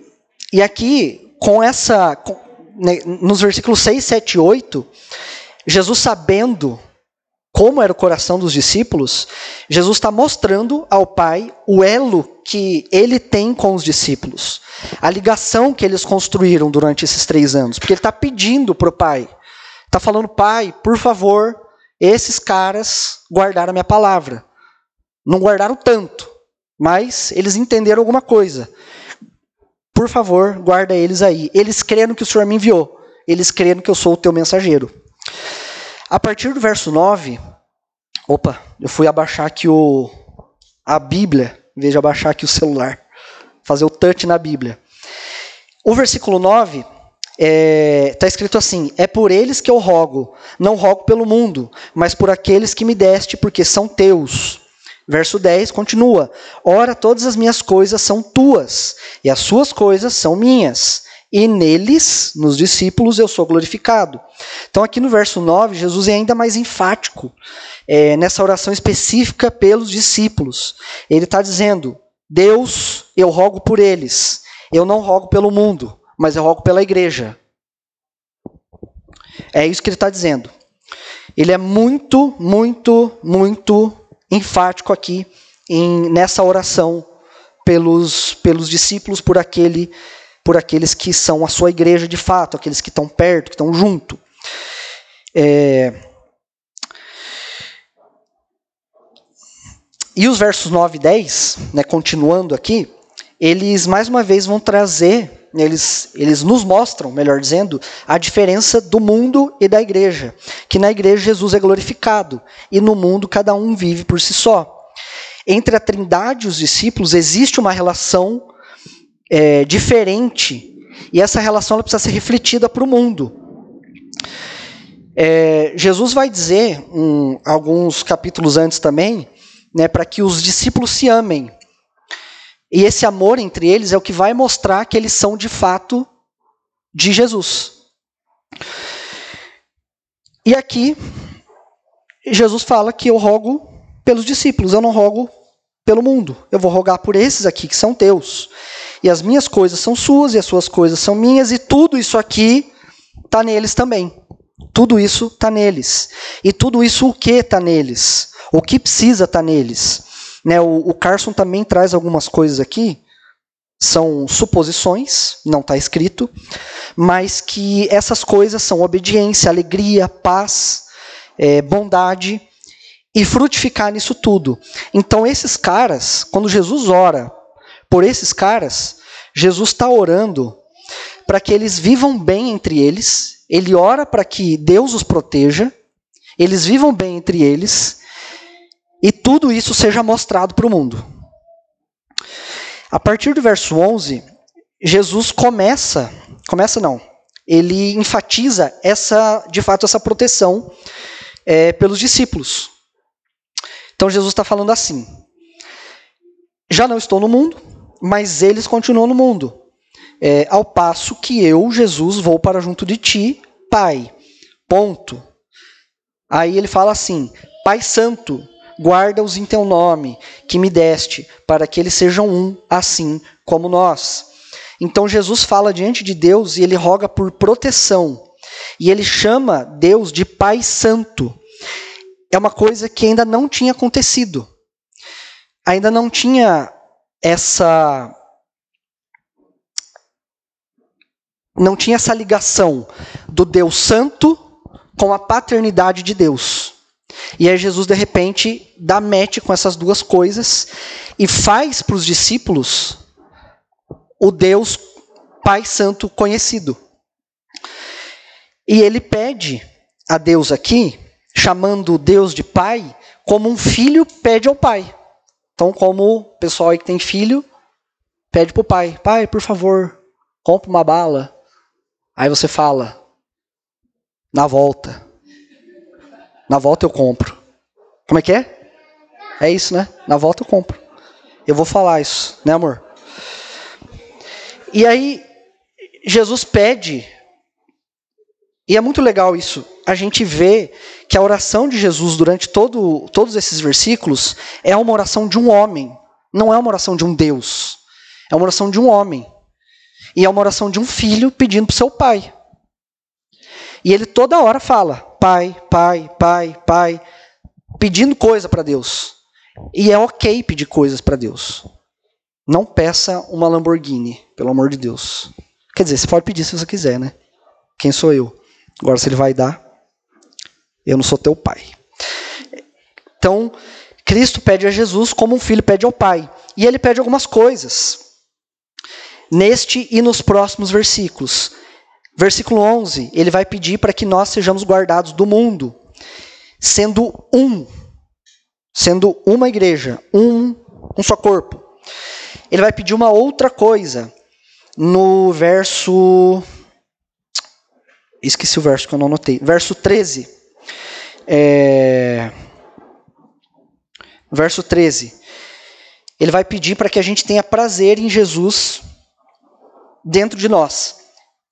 e aqui, com essa. Com, né, nos versículos 6, 7 e 8 Jesus, sabendo como era o coração dos discípulos, Jesus está mostrando ao Pai o elo que ele tem com os discípulos, a ligação que eles construíram durante esses três anos, porque ele está pedindo para o Pai Está falando, pai, por favor, esses caras guardaram a minha palavra. Não guardaram tanto, mas eles entenderam alguma coisa. Por favor, guarda eles aí. Eles creram que o Senhor me enviou. Eles creram que eu sou o teu mensageiro. A partir do verso 9, opa, eu fui abaixar aqui o, a Bíblia, em vez de abaixar aqui o celular. Fazer o touch na Bíblia. O versículo 9 está é, tá escrito assim: É por eles que eu rogo, não rogo pelo mundo, mas por aqueles que me deste, porque são teus. Verso 10 continua: Ora, todas as minhas coisas são tuas, e as suas coisas são minhas. E neles, nos discípulos, eu sou glorificado. Então, aqui no verso 9, Jesus é ainda mais enfático é, nessa oração específica pelos discípulos. Ele está dizendo: Deus, eu rogo por eles. Eu não rogo pelo mundo, mas eu rogo pela igreja. É isso que ele está dizendo. Ele é muito, muito, muito enfático aqui em, nessa oração pelos, pelos discípulos, por, aquele, por aqueles que são a sua igreja de fato, aqueles que estão perto, que estão junto. É... E os versos 9 e 10, né, continuando aqui, eles mais uma vez vão trazer, eles, eles nos mostram, melhor dizendo, a diferença do mundo e da igreja. Que na igreja Jesus é glorificado e no mundo cada um vive por si só. Entre a trindade e os discípulos existe uma relação é, diferente e essa relação precisa ser refletida para o mundo. É, Jesus vai dizer, um, alguns capítulos antes também, né, para que os discípulos se amem. E esse amor entre eles é o que vai mostrar que eles são de fato de Jesus. E aqui, Jesus fala que eu rogo pelos discípulos, eu não rogo pelo mundo. Eu vou rogar por esses aqui que são teus. E as minhas coisas são suas e as suas coisas são minhas, e tudo isso aqui está neles também. Tudo isso está neles. E tudo isso o que está neles? O que precisa estar tá neles? Né, o, o Carson também traz algumas coisas aqui, são suposições, não está escrito, mas que essas coisas são obediência, alegria, paz, é, bondade e frutificar nisso tudo. Então, esses caras, quando Jesus ora por esses caras, Jesus está orando para que eles vivam bem entre eles, ele ora para que Deus os proteja, eles vivam bem entre eles e tudo isso seja mostrado para o mundo. A partir do verso 11, Jesus começa, começa não, ele enfatiza essa, de fato, essa proteção é, pelos discípulos. Então Jesus está falando assim: já não estou no mundo, mas eles continuam no mundo. É, ao passo que eu, Jesus, vou para junto de ti, Pai. Ponto. Aí ele fala assim: Pai Santo, guarda-os em teu nome, que me deste, para que eles sejam um, assim como nós. Então Jesus fala diante de Deus e ele roga por proteção. E ele chama Deus de Pai Santo. É uma coisa que ainda não tinha acontecido. Ainda não tinha essa não tinha essa ligação do Deus Santo com a paternidade de Deus. E aí Jesus, de repente, dá match com essas duas coisas e faz para os discípulos o Deus Pai Santo conhecido. E ele pede a Deus aqui, chamando Deus de Pai, como um filho pede ao pai. Então, como o pessoal aí que tem filho, pede para o pai: Pai, por favor, compra uma bala. Aí você fala: Na volta. Na volta eu compro. Como é que é? É isso, né? Na volta eu compro. Eu vou falar isso, né, amor? E aí, Jesus pede, e é muito legal isso, a gente vê que a oração de Jesus durante todo, todos esses versículos é uma oração de um homem, não é uma oração de um Deus. É uma oração de um homem. E é uma oração de um filho pedindo para seu pai. E ele toda hora fala: pai, pai, pai, pai, pedindo coisa para Deus. E é ok pedir coisas para Deus. Não peça uma Lamborghini, pelo amor de Deus. Quer dizer, você pode pedir se você quiser, né? Quem sou eu? Agora, se ele vai dar, Eu não sou teu pai. Então, Cristo pede a Jesus como um filho pede ao pai. E ele pede algumas coisas. Neste e nos próximos versículos. Versículo 11, ele vai pedir para que nós sejamos guardados do mundo, sendo um, sendo uma igreja, um, um só corpo. Ele vai pedir uma outra coisa no verso. Esqueci o verso que eu não anotei. Verso 13. É... Verso 13. Ele vai pedir para que a gente tenha prazer em Jesus dentro de nós.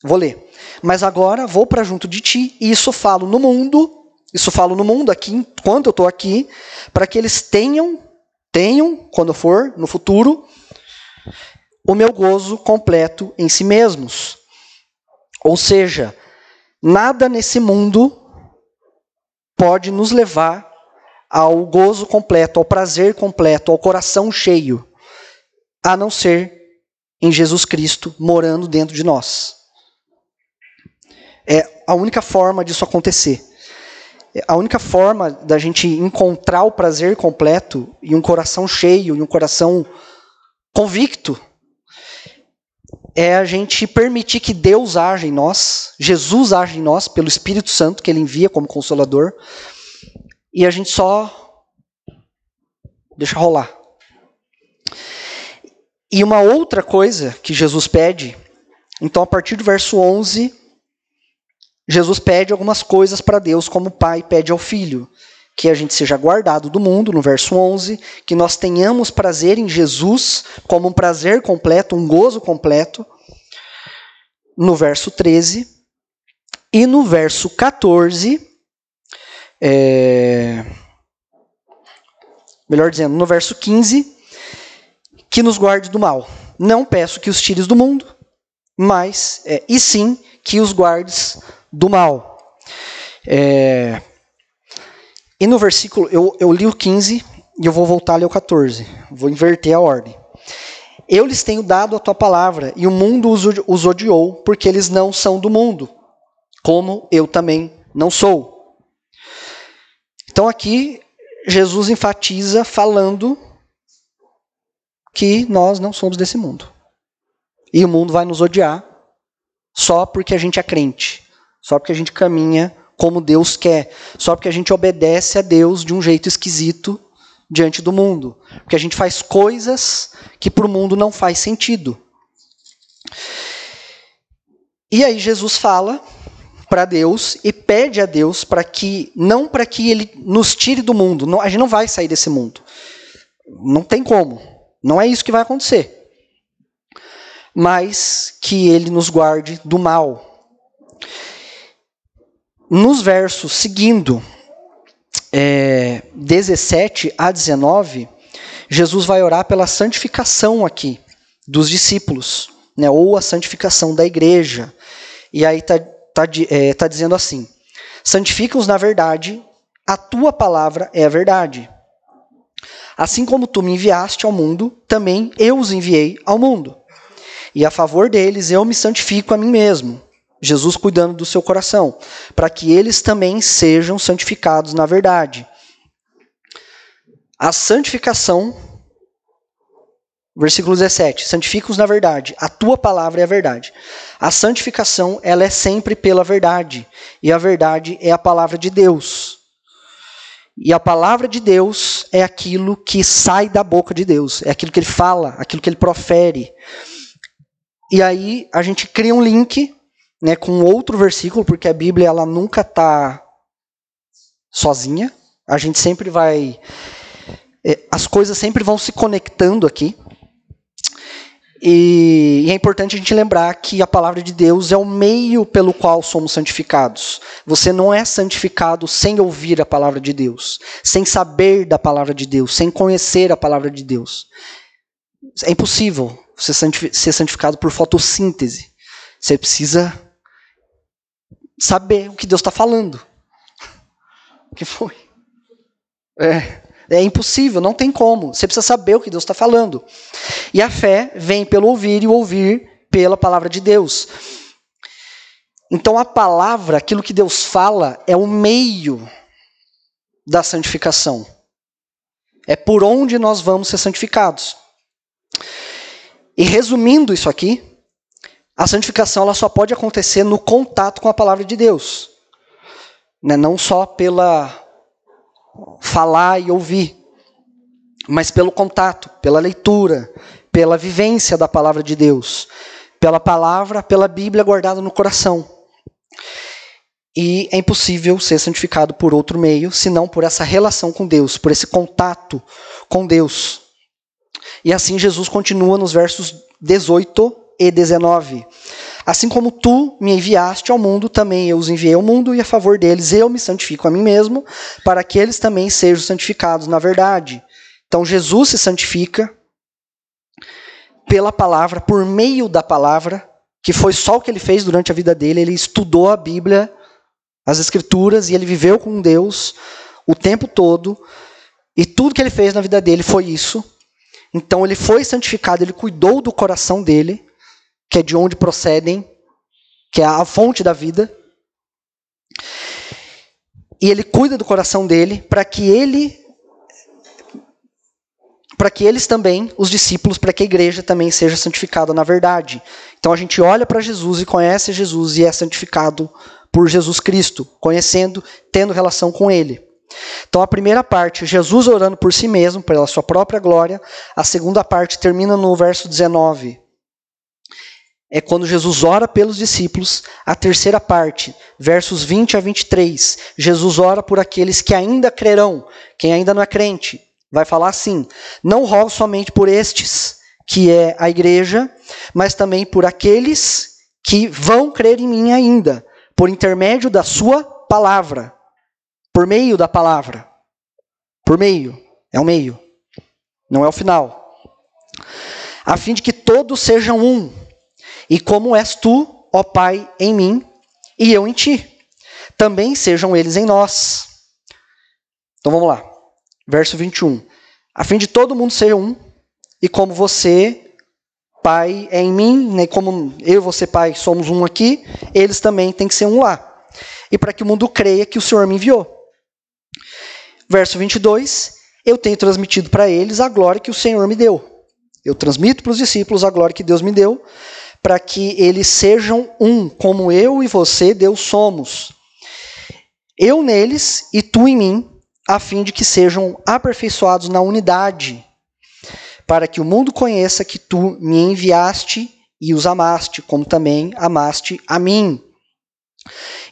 Vou ler. Mas agora vou para junto de ti, e isso falo no mundo, isso falo no mundo aqui, enquanto eu estou aqui, para que eles tenham, tenham, quando for, no futuro, o meu gozo completo em si mesmos. Ou seja, nada nesse mundo pode nos levar ao gozo completo, ao prazer completo, ao coração cheio, a não ser em Jesus Cristo morando dentro de nós. É a única forma disso acontecer. É a única forma da gente encontrar o prazer completo e um coração cheio e um coração convicto é a gente permitir que Deus age em nós, Jesus age em nós pelo Espírito Santo que ele envia como consolador, e a gente só deixa rolar. E uma outra coisa que Jesus pede, então a partir do verso 11, Jesus pede algumas coisas para Deus, como o Pai pede ao Filho. Que a gente seja guardado do mundo, no verso 11, que nós tenhamos prazer em Jesus, como um prazer completo, um gozo completo, no verso 13. E no verso 14, é... melhor dizendo, no verso 15, que nos guarde do mal. Não peço que os tires do mundo, mas, é, e sim, que os guardes do mal. É, e no versículo, eu, eu li o 15 e eu vou voltar a ler o 14. Vou inverter a ordem. Eu lhes tenho dado a tua palavra, e o mundo os, os odiou, porque eles não são do mundo, como eu também não sou. Então aqui, Jesus enfatiza falando que nós não somos desse mundo. E o mundo vai nos odiar só porque a gente é crente só porque a gente caminha como Deus quer, só porque a gente obedece a Deus de um jeito esquisito diante do mundo, porque a gente faz coisas que para o mundo não faz sentido. E aí Jesus fala para Deus e pede a Deus para que não para que ele nos tire do mundo, não, a gente não vai sair desse mundo. Não tem como. Não é isso que vai acontecer. Mas que ele nos guarde do mal, nos versos seguindo, é, 17 a 19, Jesus vai orar pela santificação aqui dos discípulos, né, ou a santificação da igreja. E aí está tá, é, tá dizendo assim: santifica-os na verdade, a tua palavra é a verdade. Assim como tu me enviaste ao mundo, também eu os enviei ao mundo. E a favor deles eu me santifico a mim mesmo Jesus cuidando do seu coração, para que eles também sejam santificados na verdade. A santificação, versículo 17, santifica-os na verdade, a tua palavra é a verdade. A santificação, ela é sempre pela verdade, e a verdade é a palavra de Deus. E a palavra de Deus é aquilo que sai da boca de Deus, é aquilo que ele fala, aquilo que ele profere. E aí a gente cria um link né, com outro versículo, porque a Bíblia ela nunca está sozinha. A gente sempre vai. É, as coisas sempre vão se conectando aqui. E, e, é importante a gente lembrar que a palavra de Deus é o meio pelo qual somos santificados. Você não é santificado sem ouvir a palavra de Deus, sem saber da palavra de Deus, sem conhecer a palavra de Deus. É impossível você ser santificado por fotossíntese. Você precisa saber o que Deus está falando. <laughs> O que foi? É, é impossível, não tem como. Você precisa saber o que Deus está falando. E a fé vem pelo ouvir e ouvir pela palavra de Deus. Então a palavra, aquilo que Deus fala, é o meio da santificação. É por onde nós vamos ser santificados. E resumindo isso aqui, a santificação ela só pode acontecer no contato com a palavra de Deus. Né? Não só pela falar e ouvir, mas pelo contato, pela leitura, pela vivência da palavra de Deus, pela palavra, pela Bíblia guardada no coração. E é impossível ser santificado por outro meio, senão por essa relação com Deus, por esse contato com Deus. E assim Jesus continua nos versos 18 e 19. Assim como tu me enviaste ao mundo, também eu os enviei ao mundo, e a favor deles eu me santifico a mim mesmo, para que eles também sejam santificados na verdade. Então Jesus se santifica pela palavra, por meio da palavra, que foi só o que ele fez durante a vida dele. Ele estudou a Bíblia, as Escrituras, e ele viveu com Deus o tempo todo. E tudo que ele fez na vida dele foi isso. Então ele foi santificado, ele cuidou do coração dele, que é de onde procedem, que é a fonte da vida. E ele cuida do coração dele para que ele para que eles também, os discípulos, para que a igreja também seja santificada na verdade. Então a gente olha para Jesus e conhece Jesus e é santificado por Jesus Cristo, conhecendo, tendo relação com ele. Então a primeira parte, Jesus orando por si mesmo, pela sua própria glória. A segunda parte termina no verso 19. É quando Jesus ora pelos discípulos. A terceira parte, versos 20 a 23. Jesus ora por aqueles que ainda crerão, quem ainda não é crente. Vai falar assim: Não rogo somente por estes, que é a igreja, mas também por aqueles que vão crer em mim ainda, por intermédio da sua palavra por meio da palavra. Por meio. É o meio. Não é o final. A fim de que todos sejam um. E como és tu, ó Pai, em mim e eu em ti, também sejam eles em nós. Então vamos lá. Verso 21. A fim de todo mundo ser um, e como você, Pai, é em mim, né, como eu e você, Pai, somos um aqui, eles também têm que ser um lá. E para que o mundo creia que o Senhor me enviou. Verso 22, eu tenho transmitido para eles a glória que o Senhor me deu. Eu transmito para os discípulos a glória que Deus me deu, para que eles sejam um, como eu e você, Deus, somos. Eu neles e tu em mim, a fim de que sejam aperfeiçoados na unidade, para que o mundo conheça que tu me enviaste e os amaste, como também amaste a mim.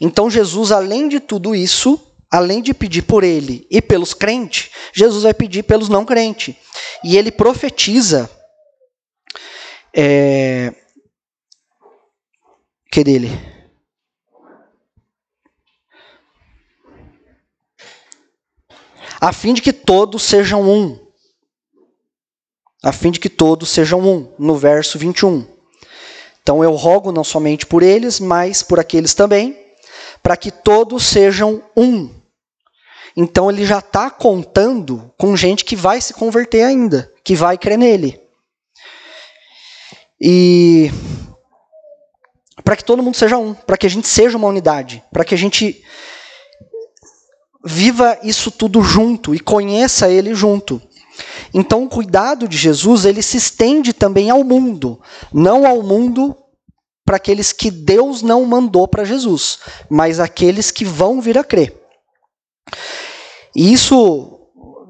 Então Jesus, além de tudo isso, além de pedir por ele e pelos crentes, Jesus vai pedir pelos não crentes. E ele profetiza. É, que dele? A fim de que todos sejam um. A fim de que todos sejam um, no verso 21. Então eu rogo não somente por eles, mas por aqueles também, para que todos sejam um então ele já está contando com gente que vai se converter ainda, que vai crer nele. E para que todo mundo seja um, para que a gente seja uma unidade, para que a gente viva isso tudo junto e conheça ele junto. Então, o cuidado de Jesus, ele se estende também ao mundo, não ao mundo para aqueles que Deus não mandou para Jesus, mas aqueles que vão vir a crer. E isso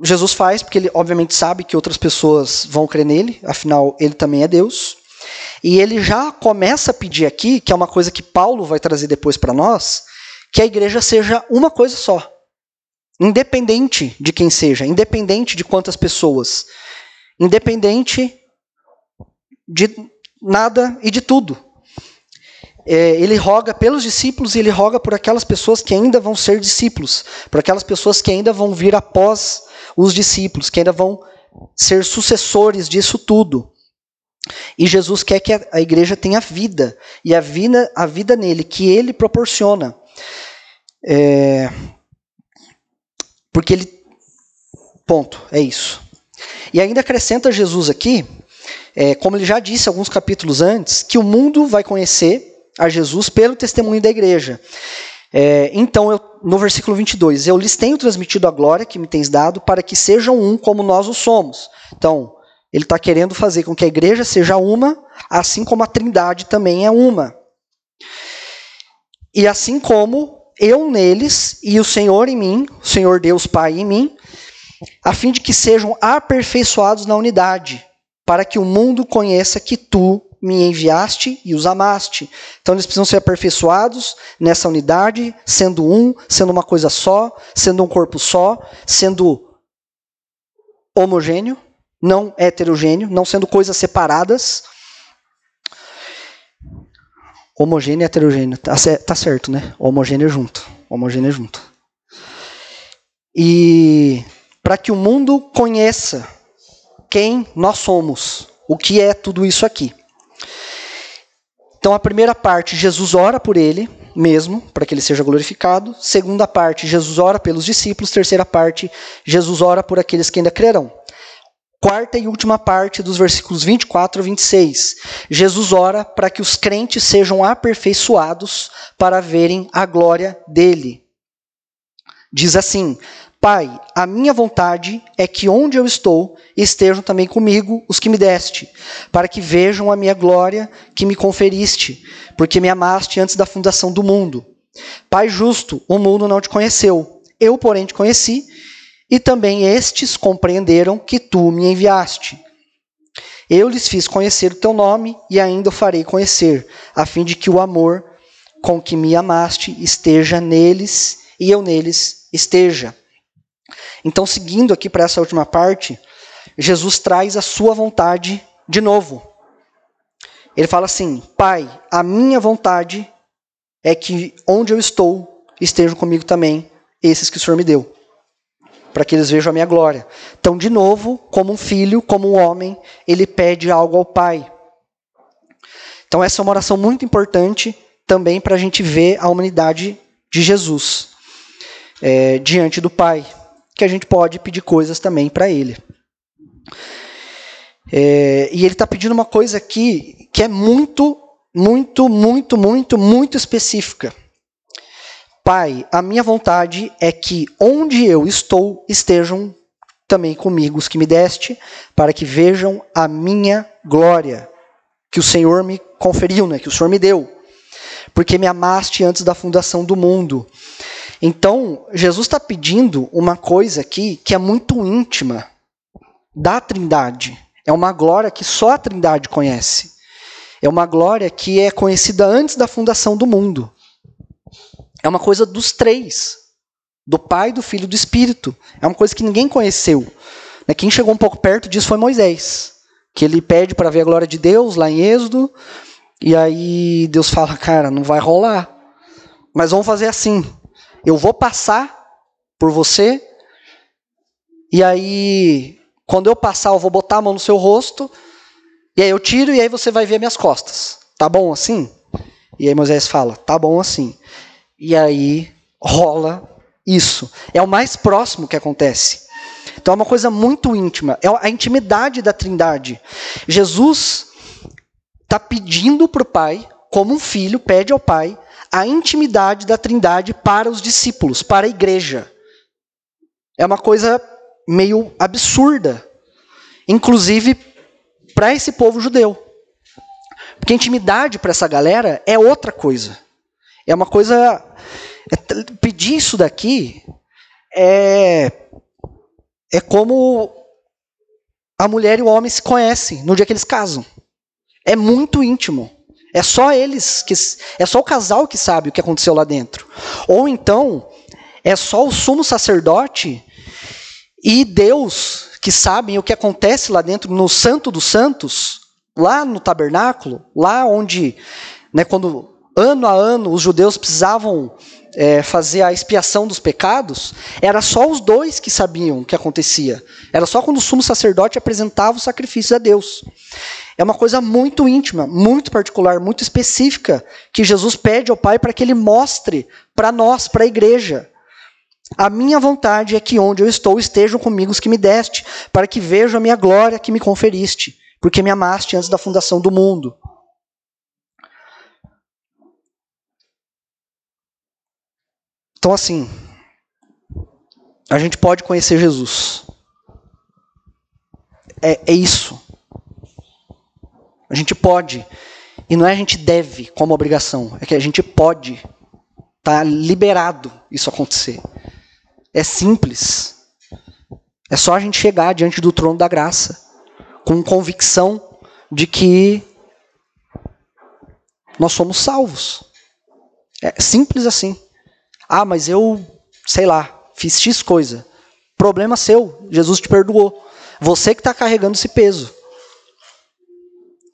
Jesus faz porque ele, obviamente, sabe que outras pessoas vão crer nele, afinal, ele também é Deus. E ele já começa a pedir aqui, que é uma coisa que Paulo vai trazer depois para nós, que a igreja seja uma coisa só. Independente de quem seja, independente de quantas pessoas, independente de nada e de tudo é, ele roga pelos discípulos e ele roga por aquelas pessoas que ainda vão ser discípulos, por aquelas pessoas que ainda vão vir após os discípulos, que ainda vão ser sucessores disso tudo. E Jesus quer que a igreja tenha vida, e a vida, a vida nele, que ele proporciona. É, porque ele. Ponto, é isso. E ainda acrescenta Jesus aqui, é, como ele já disse alguns capítulos antes, que o mundo vai conhecer a Jesus pelo testemunho da igreja. É, então, eu, no versículo 22, eu lhes tenho transmitido a glória que me tens dado para que sejam um como nós o somos. Então, ele está querendo fazer com que a igreja seja uma, assim como a trindade também é uma. E assim como eu neles e o Senhor em mim, o Senhor Deus Pai em mim, a fim de que sejam aperfeiçoados na unidade, para que o mundo conheça que tu me enviaste e os amaste. Então eles precisam ser aperfeiçoados nessa unidade, sendo um, sendo uma coisa só, sendo um corpo só, sendo homogêneo, não heterogêneo, não sendo coisas separadas. Homogêneo e heterogêneo, tá, tá certo, né? Homogêneo junto, homogêneo junto. E para que o mundo conheça quem nós somos, o que é tudo isso aqui. Então, a primeira parte, Jesus ora por ele mesmo, para que ele seja glorificado. Segunda parte, Jesus ora pelos discípulos. Terceira parte, Jesus ora por aqueles que ainda crerão. Quarta e última parte dos versículos 24 a 26. Jesus ora para que os crentes sejam aperfeiçoados para verem a glória dele. Diz assim: Pai, a minha vontade é que onde eu estou estejam também comigo os que me deste, para que vejam a minha glória que me conferiste, porque me amaste antes da fundação do mundo. Pai justo, o mundo não te conheceu, eu, porém, te conheci, e também estes compreenderam que tu me enviaste. Eu lhes fiz conhecer o teu nome e ainda o farei conhecer, a fim de que o amor com que me amaste esteja neles e eu neles esteja. Então, seguindo aqui para essa última parte, Jesus traz a sua vontade de novo. Ele fala assim: Pai, a minha vontade é que onde eu estou estejam comigo também esses que o Senhor me deu, para que eles vejam a minha glória. Então, de novo, como um filho, como um homem, ele pede algo ao Pai. Então, essa é uma oração muito importante também para a gente ver a humanidade de Jesus é, diante do Pai que a gente pode pedir coisas também para ele. É, e ele está pedindo uma coisa aqui que é muito, muito, muito, muito, muito específica. Pai, a minha vontade é que onde eu estou estejam também comigo os que me deste, para que vejam a minha glória, que o Senhor me conferiu, né, que o Senhor me deu, porque me amaste antes da fundação do mundo. Então, Jesus está pedindo uma coisa aqui que é muito íntima da Trindade. É uma glória que só a Trindade conhece. É uma glória que é conhecida antes da fundação do mundo. É uma coisa dos três: do Pai, do Filho e do Espírito. É uma coisa que ninguém conheceu. Né, quem chegou um pouco perto disso foi Moisés, que ele pede para ver a glória de Deus lá em Êxodo, e aí Deus fala: <laughs> Cara, não vai rolar, mas vamos fazer assim. Eu vou passar por você, e aí, quando eu passar, eu vou botar a mão no seu rosto, e aí eu tiro, e aí você vai ver minhas costas. Tá bom assim? E aí Moisés fala: Tá bom assim. E aí rola isso. É o mais próximo que acontece. Então é uma coisa muito íntima. É a intimidade da Trindade. Jesus está pedindo para o Pai, como um filho pede ao Pai, a intimidade da Trindade para os discípulos, para a igreja. É uma coisa meio absurda, inclusive para esse povo judeu. Porque intimidade para essa galera é outra coisa. É uma coisa. É, pedir isso daqui é, é como a mulher e o homem se conhecem no dia que eles casam. É muito íntimo. É só eles que é só o casal que sabe o que aconteceu lá dentro. Ou então é só o sumo sacerdote e Deus que sabem o que acontece lá dentro no Santo dos Santos, lá no tabernáculo, lá onde, né, quando ano a ano os judeus precisavam é, fazer a expiação dos pecados, era só os dois que sabiam o que acontecia. Era só quando o sumo sacerdote apresentava o sacrifício a Deus. É uma coisa muito íntima, muito particular, muito específica, que Jesus pede ao Pai para que ele mostre para nós, para a igreja. A minha vontade é que onde eu estou estejam comigo os que me deste, para que vejam a minha glória que me conferiste, porque me amaste antes da fundação do mundo. Então, assim, a gente pode conhecer Jesus. É, é isso. A gente pode. E não é a gente deve como obrigação, é que a gente pode. Tá liberado isso acontecer. É simples. É só a gente chegar diante do trono da graça com convicção de que nós somos salvos. É simples assim. Ah, mas eu, sei lá, fiz X coisa. Problema seu, Jesus te perdoou. Você que está carregando esse peso.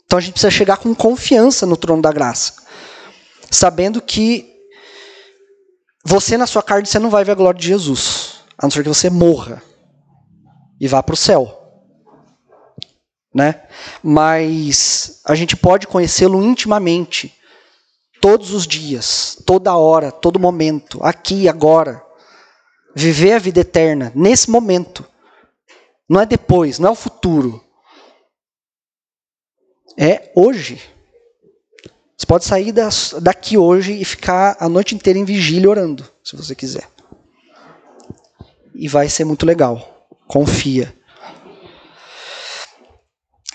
Então a gente precisa chegar com confiança no trono da graça, sabendo que você na sua carne você não vai ver a glória de Jesus, a não ser que você morra e vá para o céu. Né? Mas a gente pode conhecê-lo intimamente, todos os dias, toda hora, todo momento, aqui agora. Viver a vida eterna nesse momento. Não é depois, não é o futuro. É hoje. Você pode sair daqui hoje e ficar a noite inteira em vigília orando, se você quiser. E vai ser muito legal. Confia.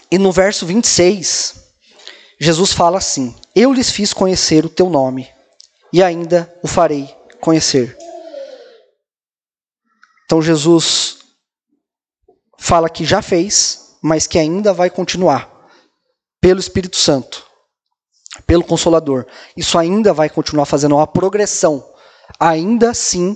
E no verso 26, Jesus fala assim: Eu lhes fiz conhecer o teu nome, e ainda o farei conhecer. Então Jesus fala que já fez, mas que ainda vai continuar pelo Espírito Santo, pelo Consolador. Isso ainda vai continuar fazendo uma progressão. Ainda assim,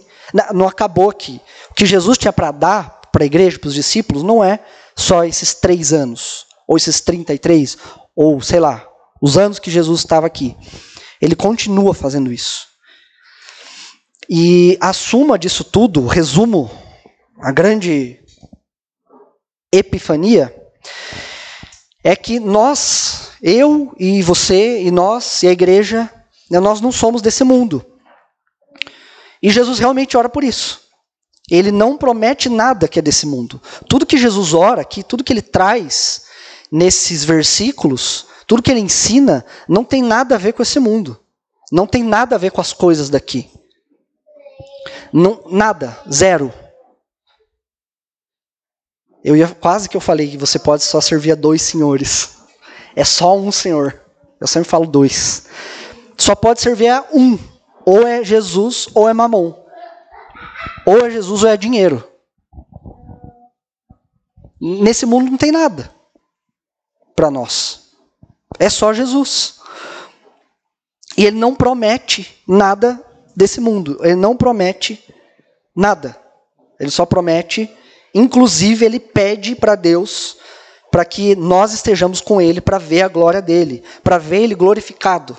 não acabou aqui. O que Jesus tinha para dar para a igreja, para os discípulos, não é só esses três anos ou esses 33, ou sei lá, os anos que Jesus estava aqui. Ele continua fazendo isso. E a suma disso tudo, o resumo, a grande epifania, é que nós, eu e você, e nós, e a igreja, né, nós não somos desse mundo. E Jesus realmente ora por isso. Ele não promete nada que é desse mundo. Tudo que Jesus ora aqui, tudo que ele traz, nesses versículos, tudo que ele ensina não tem nada a ver com esse mundo. Não tem nada a ver com as coisas daqui. Não, nada, zero. Eu ia quase que eu falei que você pode só servir a dois senhores. É só um senhor. Eu sempre falo dois. Só pode servir a um. Ou é Jesus ou é Mamon. Ou é Jesus ou é dinheiro. Nesse mundo não tem nada para nós. É só Jesus. E ele não promete nada desse mundo. Ele não promete nada. Ele só promete, inclusive ele pede para Deus para que nós estejamos com ele para ver a glória dele, para ver ele glorificado.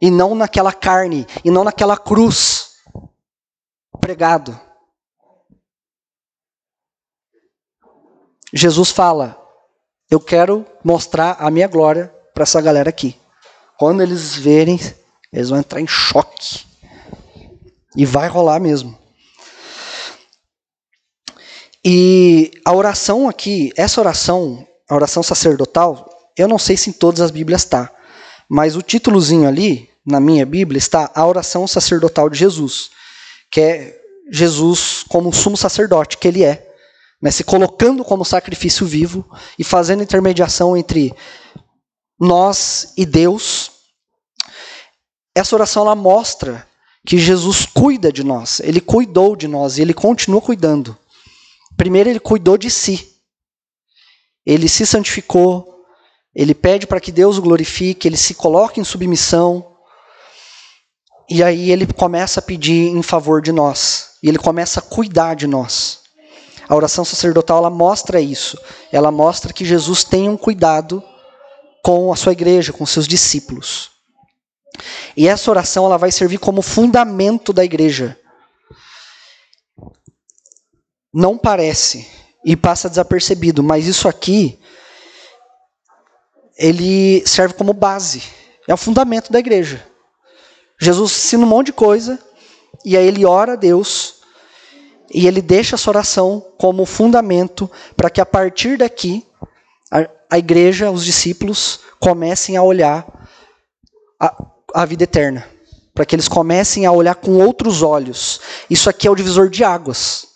E não naquela carne, e não naquela cruz pregado. Jesus fala: eu quero mostrar a minha glória para essa galera aqui. Quando eles verem, eles vão entrar em choque. E vai rolar mesmo. E a oração aqui, essa oração, a oração sacerdotal, eu não sei se em todas as Bíblias está, mas o títulozinho ali, na minha Bíblia, está a oração sacerdotal de Jesus, que é Jesus como sumo sacerdote, que ele é né, se colocando como sacrifício vivo e fazendo intermediação entre nós e Deus. Essa oração ela mostra que Jesus cuida de nós, ele cuidou de nós e ele continua cuidando. Primeiro, ele cuidou de si, ele se santificou, ele pede para que Deus o glorifique, ele se coloque em submissão. E aí ele começa a pedir em favor de nós. E ele começa a cuidar de nós. A oração sacerdotal ela mostra isso. Ela mostra que Jesus tem um cuidado com a sua igreja, com seus discípulos. E essa oração ela vai servir como fundamento da igreja. Não parece e passa desapercebido, mas isso aqui ele serve como base, é o fundamento da igreja. Jesus ensina um monte de coisa e aí ele ora a Deus e ele deixa essa oração como fundamento para que a partir daqui a, igreja, os discípulos, comecem a olhar a, a vida eterna para que eles comecem a olhar com outros olhos. Isso aqui é o divisor de águas.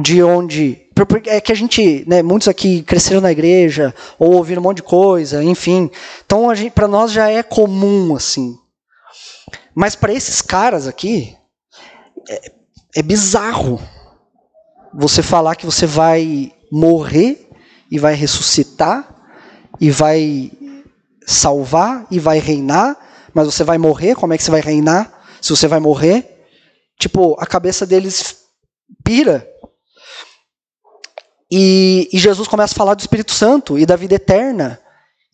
De onde. É que a gente, né, muitos aqui cresceram na igreja, ou ouviram um monte de coisa, enfim. Então, para nós já é comum, assim. Mas para esses caras aqui, é, é bizarro você falar que você vai morrer e vai ressuscitar e vai salvar e vai reinar, mas você vai morrer, como é que você vai reinar? Se você vai morrer? Tipo, a cabeça deles pira. E, e Jesus começa a falar do Espírito Santo e da vida eterna.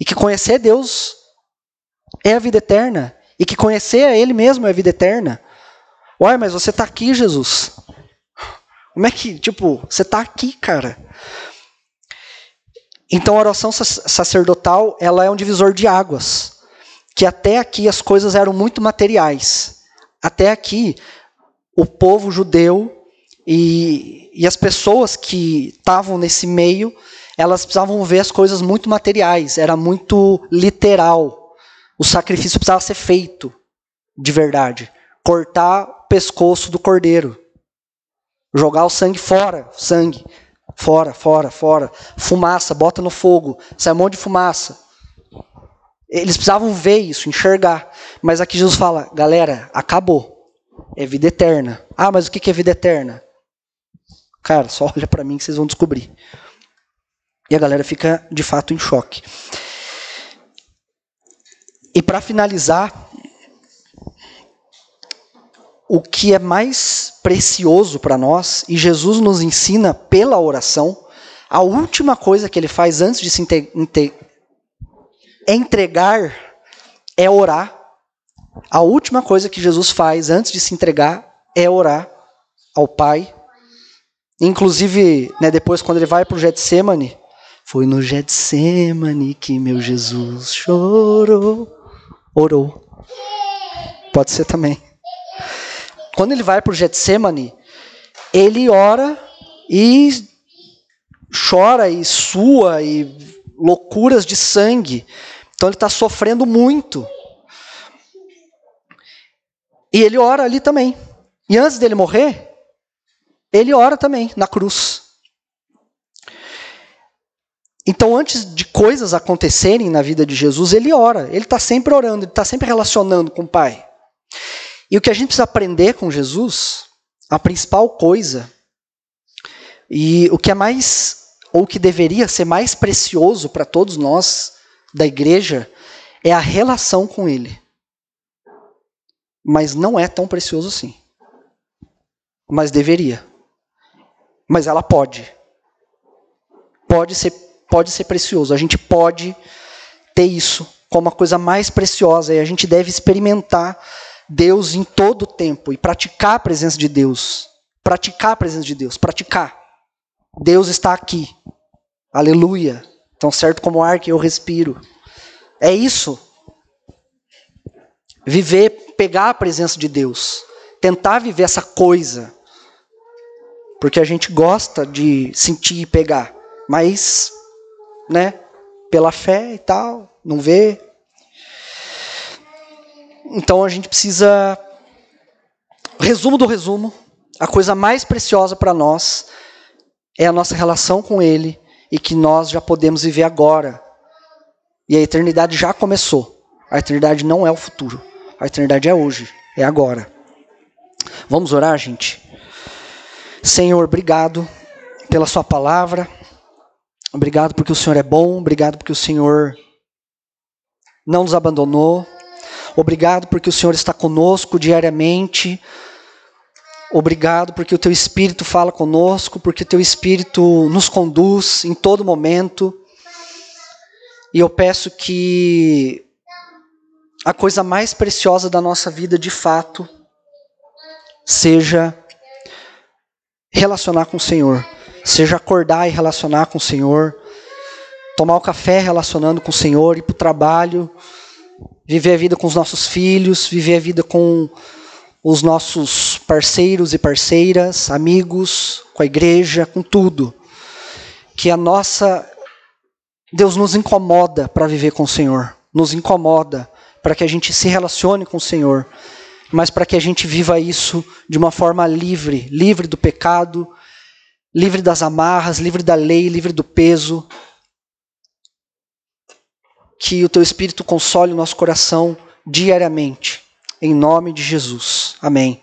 E que conhecer Deus é a vida eterna. E que conhecer a Ele mesmo é a vida eterna. Uai, mas você está aqui, Jesus. Como é que, tipo, você está aqui, cara? Então a oração sacerdotal, ela é um divisor de águas. Que até aqui as coisas eram muito materiais. Até aqui, o povo judeu e, e as pessoas que estavam nesse meio, elas precisavam ver as coisas muito materiais. Era muito literal. O sacrifício precisava ser feito de verdade. Cortar o pescoço do cordeiro Jogar o sangue fora, sangue. Fora, fora, fora. Fumaça, bota no fogo. Sai um monte de fumaça. Eles precisavam ver isso, enxergar. Mas aqui Jesus fala, galera, acabou. É vida eterna. Ah, mas o que é vida eterna? Cara, só <laughs> olha para mim que vocês vão descobrir. E a galera fica de fato em choque. E para finalizar, o que é mais precioso para nós, e Jesus nos ensina pela oração, a última coisa que ele faz antes de se entregar é orar. A última coisa que Jesus faz antes de se entregar é orar ao Pai. Inclusive, né, depois, quando ele vai para o Getsemane, foi no Getsemane que meu Jesus chorou. Orou. Pode ser também. Quando ele vai para o Getsemane, ele ora e chora e sua e loucuras de sangue. Então ele está sofrendo muito. E ele ora ali também. E antes dele morrer, ele ora também na cruz. Então, antes de coisas acontecerem na vida de Jesus, ele ora. Ele está sempre orando, ele está sempre relacionando com o Pai. E o que a gente precisa aprender com Jesus, a principal coisa, e o que é mais, ou que deveria ser mais precioso para todos nós da igreja, é a relação com Ele. Mas não é tão precioso assim. Mas deveria. Mas ela pode. Pode ser, pode ser precioso. A gente pode ter isso como a coisa mais preciosa e a gente deve experimentar Deus em todo o tempo e praticar a presença de Deus. Praticar a presença de Deus, praticar. Deus está aqui. Aleluia. Tão certo como o ar que eu respiro. É isso. Viver, pegar a presença de Deus. Tentar viver essa coisa. Porque a gente gosta de sentir e pegar. Mas, né, pela fé e tal, não vê, então a gente precisa. Resumo do resumo: a coisa mais preciosa para nós é a nossa relação com Ele e que nós já podemos viver agora. E a eternidade já começou. A eternidade não é o futuro. A eternidade é hoje, é agora. Vamos orar, gente? Senhor, obrigado pela Sua palavra. Obrigado porque o Senhor é bom. Obrigado porque o Senhor não nos abandonou. Obrigado porque o Senhor está conosco diariamente. Obrigado porque o teu Espírito fala conosco, porque o teu Espírito nos conduz em todo momento. E eu peço que a coisa mais preciosa da nossa vida, de fato, seja relacionar com o Senhor. Seja acordar e relacionar com o Senhor. Tomar o café relacionando com o Senhor, ir para o trabalho viver a vida com os nossos filhos, viver a vida com os nossos parceiros e parceiras, amigos, com a igreja, com tudo. Que a nossa. Deus nos incomoda para viver com o Senhor, nos incomoda para que a gente se relacione com o Senhor, mas para que a gente viva isso de uma forma livre livre do pecado, livre das amarras, livre da lei, livre do peso, que o teu Espírito console o nosso coração diariamente. Em nome de Jesus. Amém.